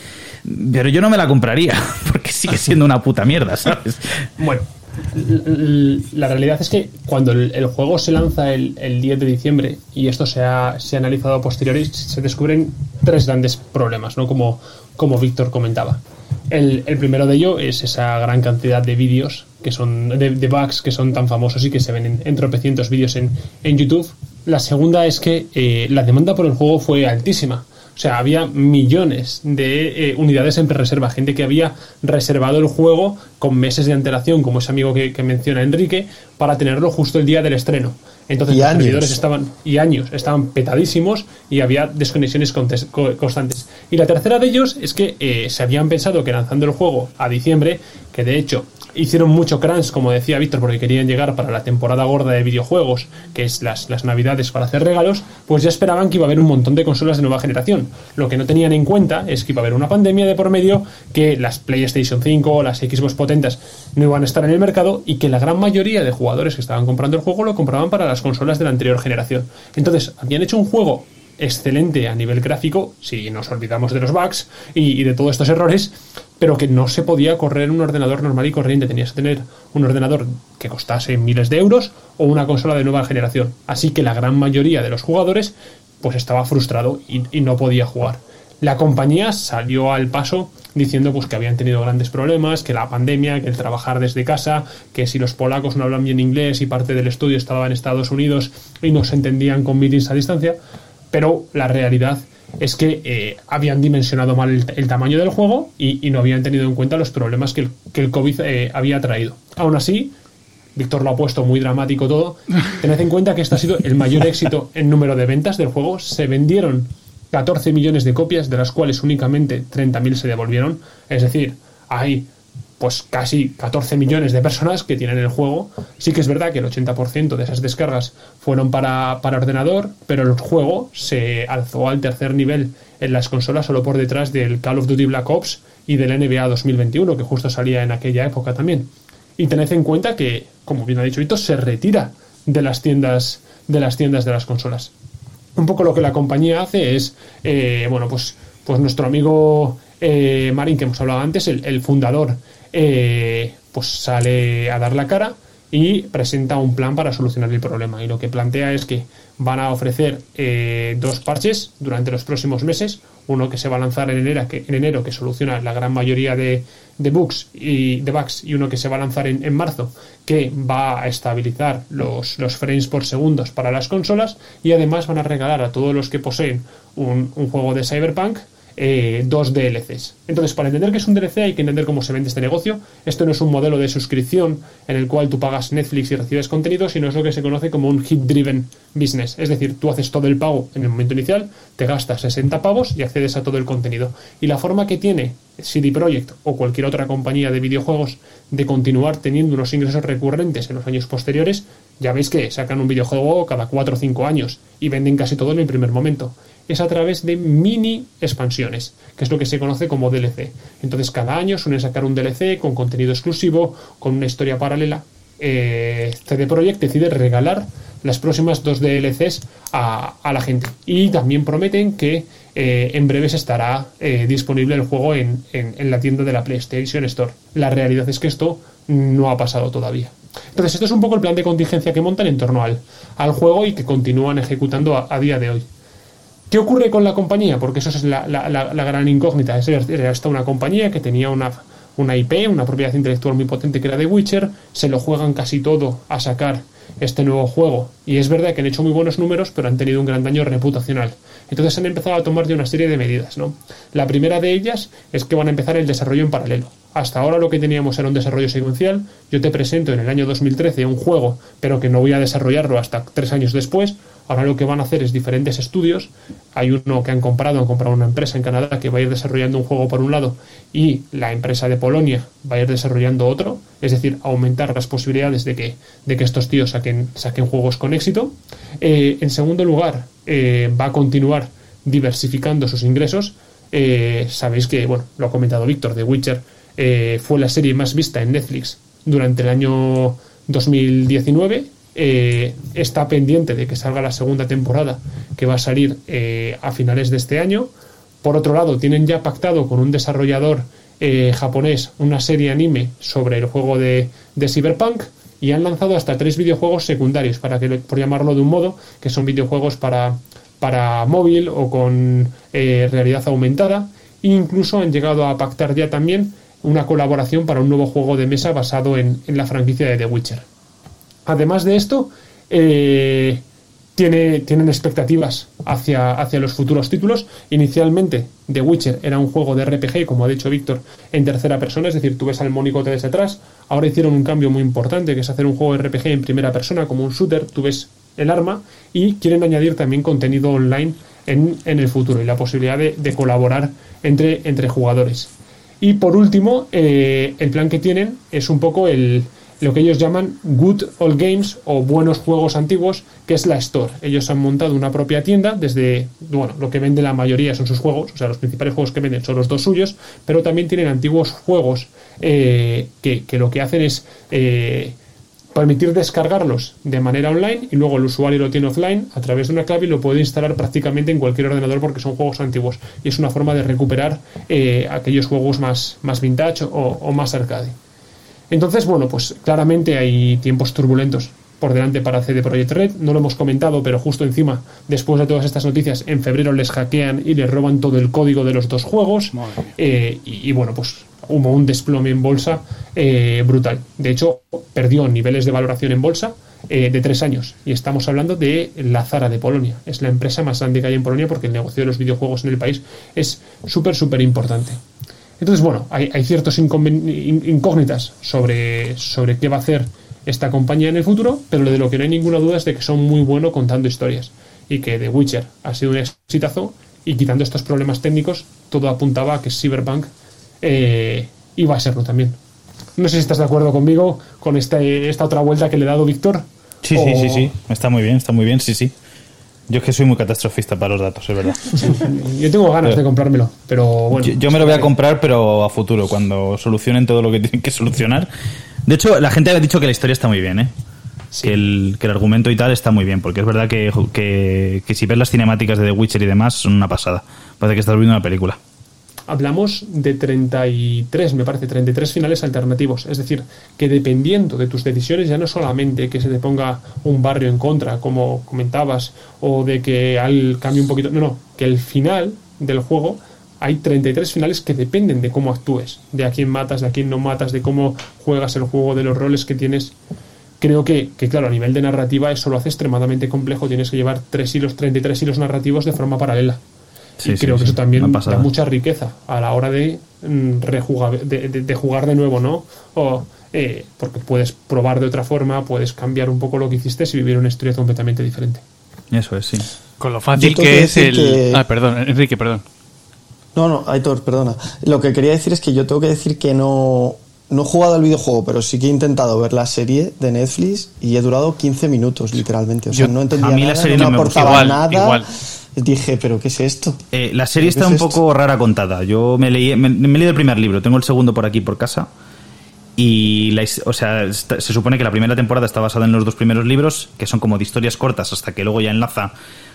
pero yo no me la compraría, porque sigue siendo una puta mierda, ¿sabes? Bueno. La realidad es que cuando el, juego se lanza el, 10 de diciembre y esto se ha, se ha analizado a posteriori, se descubren tres grandes problemas, ¿no? Como, como Víctor comentaba. El, el, primero de ello es esa gran cantidad de vídeos que son de, bugs que son tan famosos y que se ven en, tropecientos vídeos en, en, YouTube. La segunda es que eh, la demanda por el juego fue altísima. O sea, había millones de eh, unidades en pre-reserva, gente que había reservado el juego con meses de antelación, como ese amigo que, que menciona Enrique, para tenerlo justo el día del estreno. Entonces los servidores estaban, y años, estaban petadísimos y había desconexiones constantes. Y la tercera de ellos es que eh, se habían pensado que lanzando el juego a diciembre, que de hecho hicieron mucho crunch, como decía Víctor, porque querían llegar para la temporada gorda de videojuegos, que es las, las navidades para hacer regalos, pues ya esperaban que iba a haber un montón de consolas de nueva generación. Lo que no tenían en cuenta es que iba a haber una pandemia de por medio, que las PlayStation 5 o las Xbox potentes no iban a estar en el mercado y que la gran mayoría de jugadores que estaban comprando el juego lo compraban para las consolas de la anterior generación. Entonces, habían hecho un juego excelente a nivel gráfico, si nos olvidamos de los bugs y, de todos estos errores, pero que no se podía correr un ordenador normal y corriente. Tenías que tener un ordenador que costase miles de euros o una consola de nueva generación. Así que la gran mayoría de los jugadores pues estaba frustrado y no podía jugar. La compañía salió al paso diciendo pues que habían tenido grandes problemas, que la pandemia, que el trabajar desde casa, que si los polacos no hablan bien inglés y parte del estudio estaba en Estados Unidos y no se entendían con meetings a distancia, pero la realidad es que eh, habían dimensionado mal el, tamaño del juego y, no habían tenido en cuenta los problemas que el, COVID eh, había traído. Aún así, Víctor lo ha puesto muy dramático todo. Tened en cuenta que este ha sido el mayor éxito en número de ventas del juego. Se vendieron 14 millones de copias, de las cuales únicamente 30.000 se devolvieron. Es decir, hay pues casi 14 millones de personas que tienen el juego. Sí que es verdad que el 80% de esas descargas fueron para, para, ordenador, pero el juego se alzó al tercer nivel en las consolas solo por detrás del Call of Duty Black Ops y del NBA 2021, que justo salía en aquella época también. Y tened en cuenta que, como bien ha dicho Ito, se retira de las tiendas de las tiendas de las consolas. Un poco lo que la compañía hace es, eh, bueno, pues, pues nuestro amigo eh, Marín, que hemos hablado antes, el, fundador, eh, pues sale a dar la cara y presenta un plan para solucionar el problema. Y lo que plantea es que van a ofrecer eh, dos parches durante los próximos meses. Uno que se va a lanzar en enero, que, en soluciona la gran mayoría de, bugs y de bugs, y uno que se va a lanzar en, marzo, que va a estabilizar los, los, frames por segundos para las consolas. Y además van a regalar a todos los que poseen un, un juego de Cyberpunk eh, dos DLCs. Entonces, para entender qué es un DLC hay que entender cómo se vende este negocio. Esto no es un modelo de suscripción en el cual tú pagas Netflix y recibes contenido, sino es lo que se conoce como un hit-driven business. Es decir, tú haces todo el pago en el momento inicial, te gastas 60 pavos y accedes a todo el contenido. Y la forma que tiene CD Projekt o cualquier otra compañía de videojuegos de continuar teniendo unos ingresos recurrentes en los años posteriores, ya veis que sacan un videojuego cada 4 o 5 años y venden casi todo en el primer momento es a través de mini expansiones, que es lo que se conoce como DLC. Entonces cada año suelen sacar un DLC con contenido exclusivo, con una historia paralela. Eh, CD Projekt decide regalar las próximas dos DLCs a, la gente. Y también prometen que eh, en breves estará eh, disponible el juego en, la tienda de la PlayStation Store. La realidad es que esto no ha pasado todavía. Entonces, esto es un poco el plan de contingencia que montan en torno al, al juego y que continúan ejecutando a día de hoy. ¿Qué ocurre con la compañía? Porque eso es la, gran incógnita. Era esta una compañía que tenía una, una IP, una propiedad intelectual muy potente que era de Witcher, se lo juegan casi todo a sacar este nuevo juego. Y es verdad que han hecho muy buenos números, pero han tenido un gran daño reputacional. Entonces han empezado a tomar ya una serie de medidas. ¿no? La primera de ellas es que van a empezar el desarrollo en paralelo. Hasta ahora lo que teníamos era un desarrollo secuencial. Yo te presento en el año 2013 un juego, pero que no voy a desarrollarlo hasta tres años después. Ahora lo que van a hacer es diferentes estudios. Hay uno que han comprado, han comprado una empresa en Canadá que va a ir desarrollando un juego por un lado y la empresa de Polonia va a ir desarrollando otro. Es decir, aumentar las posibilidades de que, de que estos tíos saquen, saquen juegos con éxito. Eh, en segundo lugar, eh, va a continuar diversificando sus ingresos. Eh, sabéis que, bueno, lo ha comentado Víctor, The Witcher fue la serie más vista en Netflix durante el año 2019 eh, está pendiente de que salga la segunda temporada que va a salir eh, a finales de este año. Por otro lado, tienen ya pactado con un desarrollador eh, japonés una serie anime sobre el juego de, Cyberpunk y han lanzado hasta tres videojuegos secundarios, para por llamarlo de un modo, que son videojuegos para, para móvil o con realidad aumentada. E incluso han llegado a pactar ya también una colaboración para un nuevo juego de mesa basado en la franquicia de The Witcher. Además de esto, eh, tiene, tienen expectativas hacia, hacia los futuros títulos. Inicialmente, The Witcher era un juego de RPG, como ha dicho Víctor, en tercera persona, es decir, tú ves al monigote desde atrás. Ahora hicieron un cambio muy importante, que es hacer un juego de RPG en primera persona, como un shooter, tú ves el arma, y quieren añadir también contenido online en, el futuro y la posibilidad de, colaborar entre, entre jugadores. Y por último, eh, el plan que tienen es un poco el, lo que ellos llaman Good Old Games o buenos juegos antiguos, que es la Store. Ellos han montado una propia tienda desde, bueno, lo que vende la mayoría son sus juegos, o sea, los principales juegos que venden son los dos suyos, pero también tienen antiguos juegos eh, que, lo que hacen es eh, permitir descargarlos de manera online y luego el usuario lo tiene offline a través de una clave y lo puede instalar prácticamente en cualquier ordenador porque son juegos antiguos y es una forma de recuperar eh, aquellos juegos más, más vintage o, o más arcade. Entonces, bueno, pues claramente hay tiempos turbulentos por delante para CD Projekt Red. No lo hemos comentado, pero justo encima, después de todas estas noticias, en febrero les hackean y les roban todo el código de los dos juegos. Eh, y, bueno, pues hubo un desplome en bolsa eh, brutal. De hecho, perdió niveles de valoración en bolsa eh, de tres años. Y estamos hablando de la Zara de Polonia. Es la empresa más grande que hay en Polonia porque el negocio de los videojuegos en el país es súper, súper importante. Entonces, bueno, hay, hay ciertas incógnitas sobre, sobre qué va a hacer esta compañía en el futuro, pero de lo que no hay ninguna duda es de que son muy buenos contando historias y que The Witcher ha sido un exitazo y quitando estos problemas técnicos, todo apuntaba a que Cyberpunk eh, iba a serlo también. No sé si estás de acuerdo conmigo con esta, esta otra vuelta que le he dado Víctor. Sí, sí, sí, sí, está muy bien, está muy bien, sí, sí. Yo es que soy muy catastrofista para los datos, es verdad. yo tengo ganas de comprármelo, pero bueno. Yo, me lo voy a comprar, pero a futuro, cuando solucionen todo lo que tienen que solucionar. De hecho, la gente ha dicho que la historia está muy bien, ¿eh? Que, el, que, el, argumento y tal está muy bien, porque es verdad que, que, que si ves las cinemáticas de The Witcher y demás, son una pasada. Parece que estás viendo una película hablamos de 33, me parece, 33 finales alternativos. Es decir, que dependiendo de tus decisiones, ya no solamente que se te ponga un barrio en contra, como comentabas, o de que al cambie un poquito. No, no, que el final del juego hay 33 finales que dependen de cómo actúes, de a quién matas, de a quién no matas, de cómo juegas el juego, de los roles que tienes. Creo que, que claro, a nivel de narrativa eso lo hace extremadamente complejo. Tienes que llevar tres hilos, 33 hilos narrativos de forma paralela y creo que eso también da mucha riqueza a la hora de, mm, rejugar, de, jugar de nuevo, ¿no? O, eh, porque puedes probar de otra forma, puedes cambiar un poco lo que hiciste y vivir una historia completamente diferente. Eso es, sí. Con lo fácil que es el... Ah, perdón, Enrique, perdón. No, no, Aitor, perdona. Lo que quería decir es que yo tengo que decir que no, no he jugado al videojuego, pero sí que he intentado ver la serie de Netflix y he durado 15 minutos, literalmente. O sea, no entendía a mí nada, la serie no, me aportaba nada. Igual dije, ¿pero qué es esto? Eh, la serie está un poco rara contada. Yo me leí, me, leí el primer libro, tengo el segundo por aquí por casa. Y la, o sea, se supone que la primera temporada está basada en los dos primeros libros, que son como de historias cortas, hasta que luego ya enlaza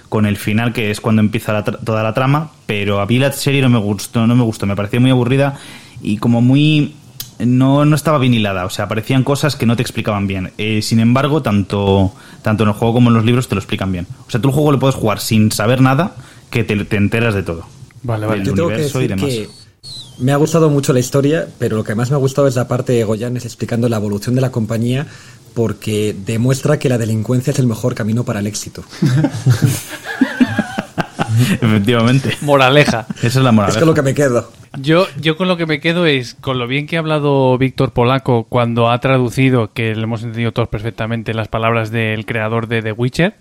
con el final, que es cuando empieza toda la trama. Pero a mí la serie no me gustó, no me gustó, me pareció muy aburrida y como muy no, no estaba bien hilada, o sea, aparecían cosas que no te explicaban bien. Eh, sin embargo, tanto, tanto en el juego como en los libros te lo explican bien. O sea, tú el juego lo puedes jugar sin saber nada, que te, te enteras de todo. Vale, vale. Yo tengo que decir que Me ha gustado mucho la historia, pero lo que más me ha gustado es la parte de Goyanes explicando la evolución de la compañía porque demuestra que la delincuencia es el mejor camino para el éxito. Efectivamente. Moraleja. Esa es la moraleja. Es con lo que me quedo. Yo, yo con lo que me quedo es con lo bien que ha hablado Víctor Polaco cuando ha traducido, que le hemos entendido todos perfectamente, las palabras del creador de The Witcher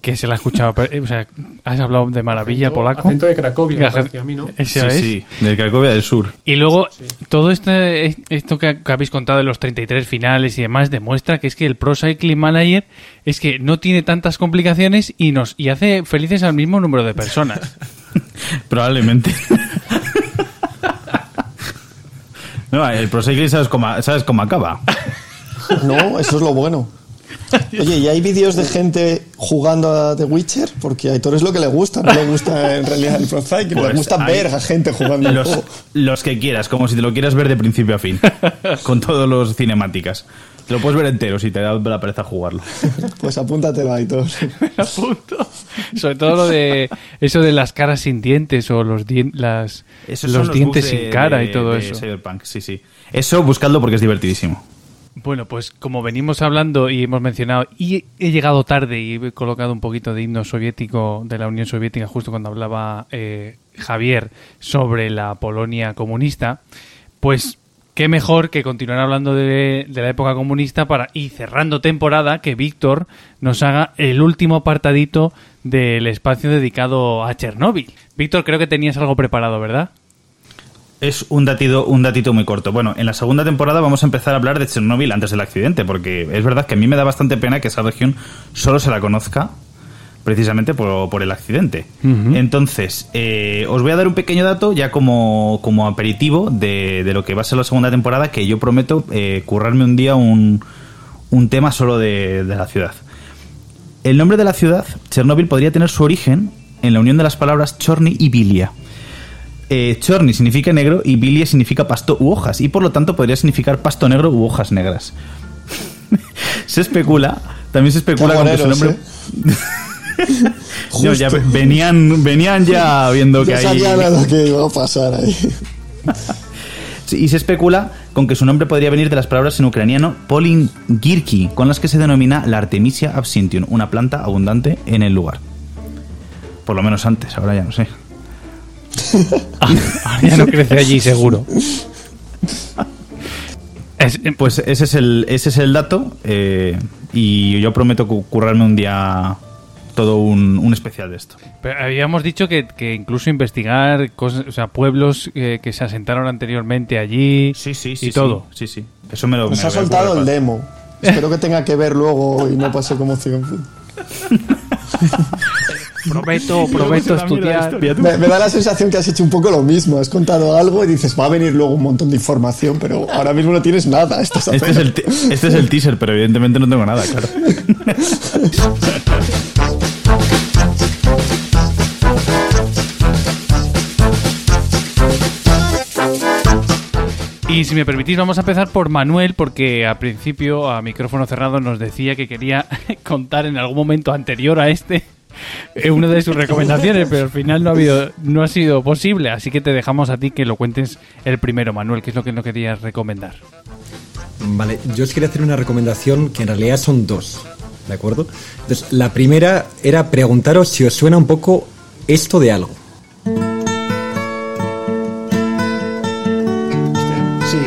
que se la ha escuchado. O sea, has hablado de maravilla polaco. Acento de Cracovia, a mí, ¿no? sí, sí, de Cracovia del Sur. Y luego, todo este, esto que, habéis contado de los 33 finales y demás demuestra que es que el Pro Cycling Manager es que no tiene tantas complicaciones y nos y hace felices al mismo número de personas. Probablemente. no, el Pro Cycling sabes cómo, sabes cómo acaba. No, eso es lo bueno. Oye, ¿y hay vídeos de gente jugando a The Witcher? Porque a Aitor es lo que le gusta, no le gusta en realidad el Pro le pues gusta ver a gente jugando los, los que quieras, como si te lo quieras ver de principio a fin, con todos los cinemáticas. Te lo puedes ver entero si te da la pereza jugarlo. Pues apúntatelo, Aitor. apunto. Sobre todo lo de eso de las caras sin dientes o los, las, los, dientes sin cara y todo eso. Cyberpunk, sí, sí. Eso buscadlo porque es divertidísimo. Bueno, pues como venimos hablando y hemos mencionado, y he llegado tarde y he colocado un poquito de himno soviético de la Unión Soviética justo cuando hablaba eh, Javier sobre la Polonia comunista, pues qué mejor que continuar hablando de, de, la época comunista para y cerrando temporada que Víctor nos haga el último apartadito del espacio dedicado a Chernóbil. Víctor, creo que tenías algo preparado, ¿verdad? Es un datito, un datito muy corto. Bueno, en la segunda temporada vamos a empezar a hablar de Chernobyl antes del accidente, porque es verdad que a mí me da bastante pena que esa región solo se la conozca precisamente por, el accidente. Entonces, eh, os voy a dar un pequeño dato ya como, como aperitivo de, de, lo que va a ser la segunda temporada, que yo prometo eh, currarme un día un, un tema solo de, de la ciudad. El nombre de la ciudad, Chernóbil, podría tener su origen en la unión de las palabras Chorny y Bilia eh, chorni significa negro y bilie significa pasto u hojas, y por lo tanto podría significar pasto negro u hojas negras. se especula, también se especula con que su nombre. ¿eh? ya venían, venían ya viendo que ahí. que iba a pasar ahí. y se especula con que su nombre podría venir de las palabras en ucraniano polingirki, con las que se denomina la Artemisia absinthium, una planta abundante en el lugar. Por lo menos antes, ahora ya no sé. Ya no crece allí, seguro. Pues ese es el, ese es el dato eh, y yo prometo currarme un día todo un, especial de esto. Pero habíamos dicho que, incluso investigar cosas, o sea, pueblos eh, que se asentaron anteriormente allí sí, sí, sí, y todo. Sí, sí. Eso me lo Nos ha soltado el demo. Espero que tenga que ver luego y no pase como prometo, prometo estudiar. Me, da la sensación que has hecho un poco lo mismo. Has contado algo y dices, va a venir luego un montón de información, pero ahora mismo no tienes nada. este, es el este es el teaser, pero evidentemente no tengo nada, claro. Y si me permitís, vamos a empezar por Manuel, porque a principio, a micrófono cerrado, nos decía que quería contar en algún momento anterior a este es una de sus recomendaciones, pero al final no ha habido, no ha sido posible, así que te dejamos a ti que lo cuentes el primero, Manuel, que es lo que no querías recomendar. Vale, yo os quería hacer una recomendación que en realidad son dos, ¿de acuerdo? Entonces, la primera era preguntaros si os suena un poco esto de algo. Sí,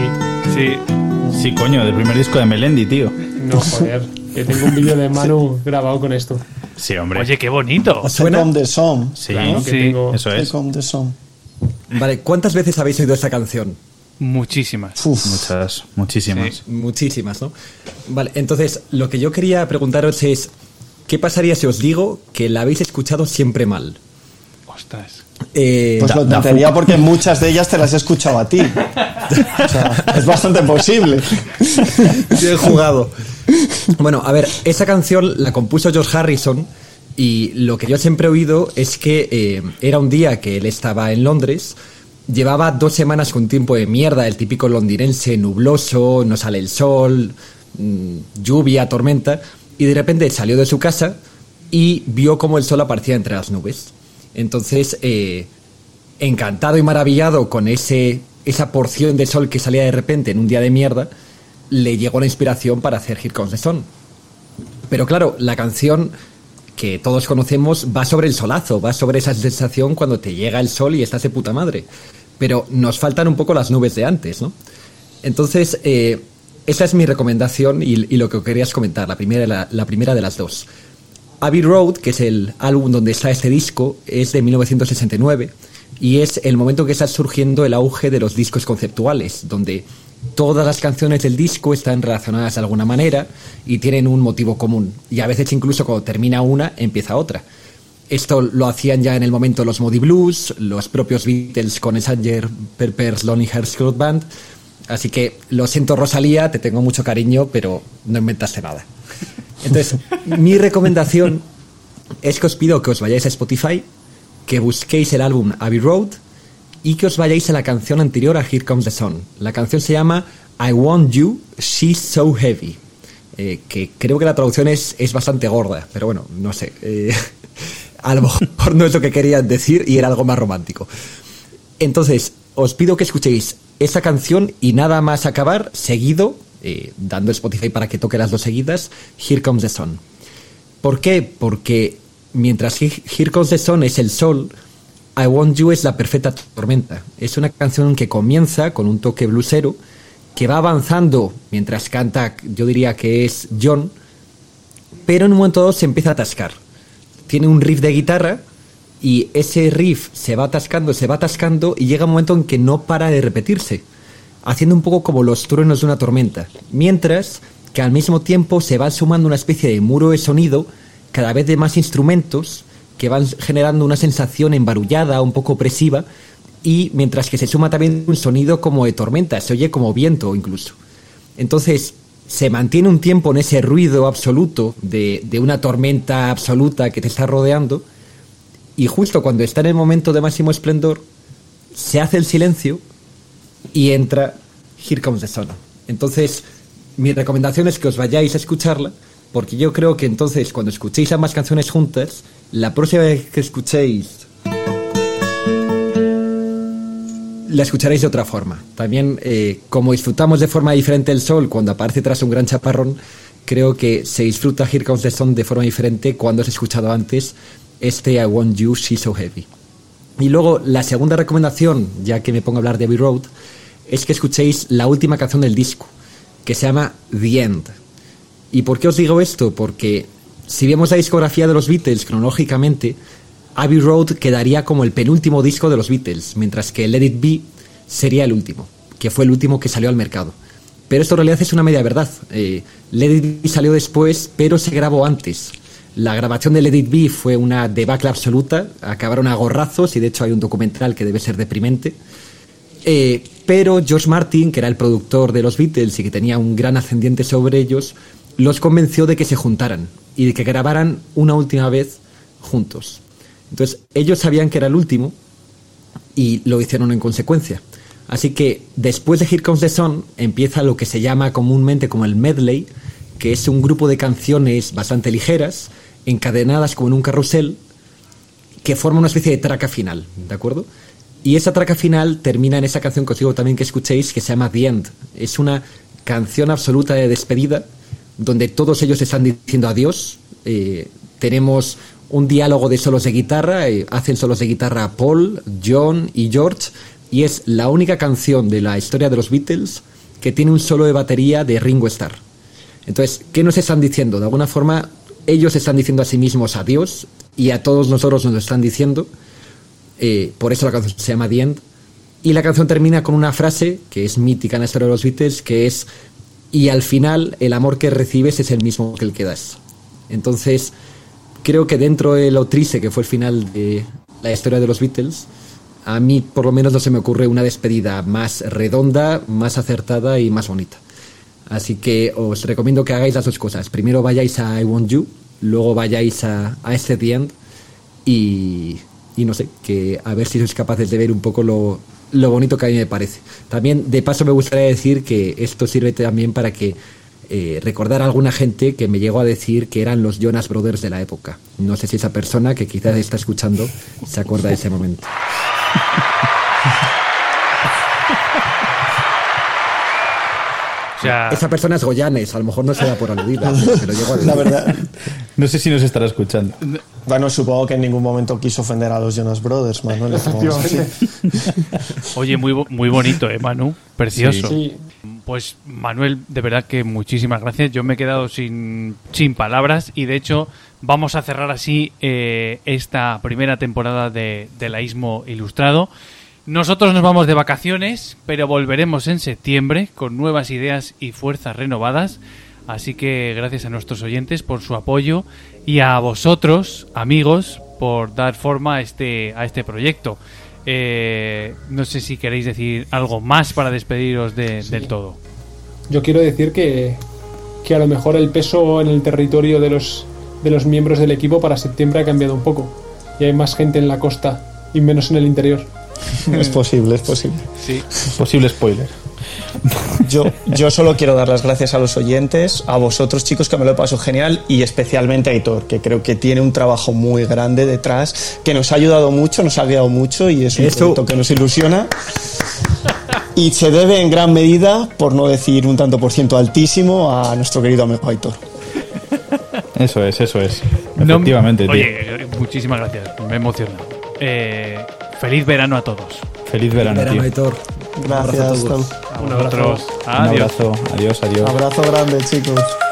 sí. Sí, coño, del primer disco de Melendi, tío. No, joder, que tengo un vídeo de Manu grabado con esto. Sí, hombre. Oye, qué bonito. ¿Suena? the Song. Sí, sí. eso es. the Song. Vale, ¿cuántas veces habéis oído esa canción? Muchísimas. Muchas, muchísimas. Muchísimas, ¿no? Vale, entonces, lo que yo quería preguntaros es, ¿qué pasaría si os digo que la habéis escuchado siempre mal? Ostras. Eh, pues lo entendería porque muchas de ellas te las he escuchado a ti. o sea, es bastante posible. Bien jugado. Bueno, a ver, esa canción la compuso George Harrison y lo que yo siempre he oído es que eh, era un día que él estaba en Londres, llevaba dos semanas con tiempo de mierda, el típico londinense nubloso, no sale el sol, mm, lluvia, tormenta, y de repente salió de su casa y vio cómo el sol aparecía entre las nubes. Entonces, eh, encantado y maravillado con ese esa porción de sol que salía de repente en un día de mierda, le llegó la inspiración para hacer Here Comes the. Pero claro, la canción que todos conocemos va sobre el solazo, va sobre esa sensación cuando te llega el sol y estás de puta madre. Pero nos faltan un poco las nubes de antes, ¿no? Entonces, eh, esa es mi recomendación y, lo que querías comentar, la primera, la, primera de las dos. Abbey Road, que es el álbum donde está este disco, es de 1969 y es el momento que está surgiendo el auge de los discos conceptuales, donde todas las canciones del disco están relacionadas de alguna manera y tienen un motivo común. Y a veces incluso cuando termina una, empieza otra. Esto lo hacían ya en el momento los Moody Blues, los propios Beatles con Sanger, Pepper's Lonely Hearts Club Band, Así que lo siento, Rosalía, te tengo mucho cariño, pero no inventaste nada. Entonces, mi recomendación es que os pido que os vayáis a Spotify, que busquéis el álbum Abbey Road y que os vayáis a la canción anterior a Here Comes the Sun. La canción se llama I Want You, She's So Heavy. Eh, que creo que la traducción es, es, bastante gorda, pero bueno, no sé. Eh, a lo mejor no es lo que querían decir y era algo más romántico. Entonces, os pido que escuchéis esa canción y nada más acabar, seguido, eh, dando Spotify para que toque las dos seguidas, Here Comes the Sun. ¿Por qué? Porque mientras Here Comes the Sun es el sol, I Want You es la perfecta tormenta. Es una canción que comienza con un toque blusero, que va avanzando mientras canta, yo diría que es John, pero en un momento dado se empieza a atascar. Tiene un riff de guitarra y ese riff se va atascando, se va atascando y llega un momento en que no para de repetirse, haciendo un poco como los truenos de una tormenta, mientras que al mismo tiempo se va sumando una especie de muro de sonido cada vez de más instrumentos que van generando una sensación embarullada, un poco opresiva, y mientras que se suma también un sonido como de tormenta, se oye como viento incluso. Entonces, se mantiene un tiempo en ese ruido absoluto de, de una tormenta absoluta que te está rodeando, y justo cuando está en el momento de máximo esplendor, se hace el silencio y entra Here Comes the Sun. Entonces, mi recomendación es que os vayáis a escucharla, porque yo creo que entonces cuando escuchéis ambas canciones juntas, la próxima vez que escuchéis la escucharéis de otra forma. También, eh, como disfrutamos de forma diferente el sol cuando aparece tras un gran chaparrón, creo que se disfruta Here Comes the Sun de forma diferente cuando has escuchado antes este I Want You, She's So Heavy. Y luego la segunda recomendación, ya que me pongo a hablar de Abbey Road, es que escuchéis la última canción del disco, que se llama The End. ¿Y por qué os digo esto? Porque si vemos la discografía de los Beatles cronológicamente, Abbey Road quedaría como el penúltimo disco de los Beatles, mientras que Let It Be sería el último, que fue el último que salió al mercado. Pero esto en realidad es una media verdad. Eh, Let It Be salió después, pero se grabó antes. La grabación de Let It Be fue una debacle absoluta, acabaron a gorrazos y de hecho hay un documental que debe ser deprimente. Eh, pero George Martin, que era el productor de los Beatles y que tenía un gran ascendiente sobre ellos, los convenció de que se juntaran y de que grabaran una última vez juntos. Entonces ellos sabían que era el último y lo hicieron en consecuencia. Así que después de Here Comes the Sun empieza lo que se llama comúnmente como el medley, que es un grupo de canciones bastante ligeras, encadenadas como en un carrusel, que forma una especie de traca final, ¿de acuerdo? Y esa traca final termina en esa canción que os digo también que escuchéis, que se llama The End. Es una canción absoluta de despedida, donde todos ellos están diciendo adiós. Eh, tenemos un diálogo de solos de guitarra, eh, hacen solos de guitarra Paul, John y George, y es la única canción de la historia de los Beatles que tiene un solo de batería de Ringo Starr. Entonces, ¿qué nos están diciendo? De alguna forma, ellos están diciendo a sí mismos adiós y a todos nosotros nos lo están diciendo. Eh, por eso la canción se llama The End. Y la canción termina con una frase que es mítica en la historia de los Beatles, que es, y al final el amor que recibes es el mismo que el que das. Entonces, creo que dentro de lo triste que fue el final de la historia de los Beatles, a mí por lo menos no se me ocurre una despedida más redonda, más acertada y más bonita. Así que os recomiendo que hagáis las dos cosas. Primero vayáis a I Want You, luego vayáis a, a este End y, y, no sé, que a ver si sois capaces de ver un poco lo, lo bonito que a mí me parece. También, de paso, me gustaría decir que esto sirve también para que eh, recordar a alguna gente que me llegó a decir que eran los Jonas Brothers de la época. No sé si esa persona que quizás está escuchando se acuerda de ese momento. Esa persona es Goyanes, a lo mejor no se da por aludida, pero llegó a La verdad. No sé si nos estará escuchando. Bueno, supongo que en ningún momento quiso ofender a los Jonas Brothers, Manuel. Oye, muy, muy bonito, ¿eh, Manu? Precioso. Pues Manuel, de verdad que muchísimas gracias. Yo me he quedado sin, sin palabras y de hecho vamos a cerrar así eh, esta primera temporada de, de la Ismo Ilustrado. Nosotros nos vamos de vacaciones, pero volveremos en septiembre con nuevas ideas y fuerzas renovadas. Así que gracias a nuestros oyentes por su apoyo y a vosotros, amigos, por dar forma a este, a este proyecto. Eh, no sé si queréis decir algo más para despediros del todo. Yo quiero decir que, que a lo mejor el peso en el territorio de los, de los miembros del equipo para septiembre ha cambiado un poco. Y hay más gente en la costa y menos en el interior. Es posible, es posible. Sí. Posible spoiler. Yo, yo solo quiero dar las gracias a los oyentes, a vosotros chicos que me lo he pasado genial y especialmente a Hitor, que creo que tiene un trabajo muy grande detrás, que nos ha ayudado mucho, nos ha guiado mucho y es un Esto... que nos ilusiona. Y se debe en gran medida, por no decir un tanto por ciento altísimo, a nuestro querido amigo Aitor. Eso es, eso es. Efectivamente. oye, muchísimas gracias. Me emociona. Eh, Feliz verano a todos. Feliz verano, Feliz verano tío. Gracias. Un abrazo. Un abrazo. Adiós, adiós. Abrazo grande, chicos.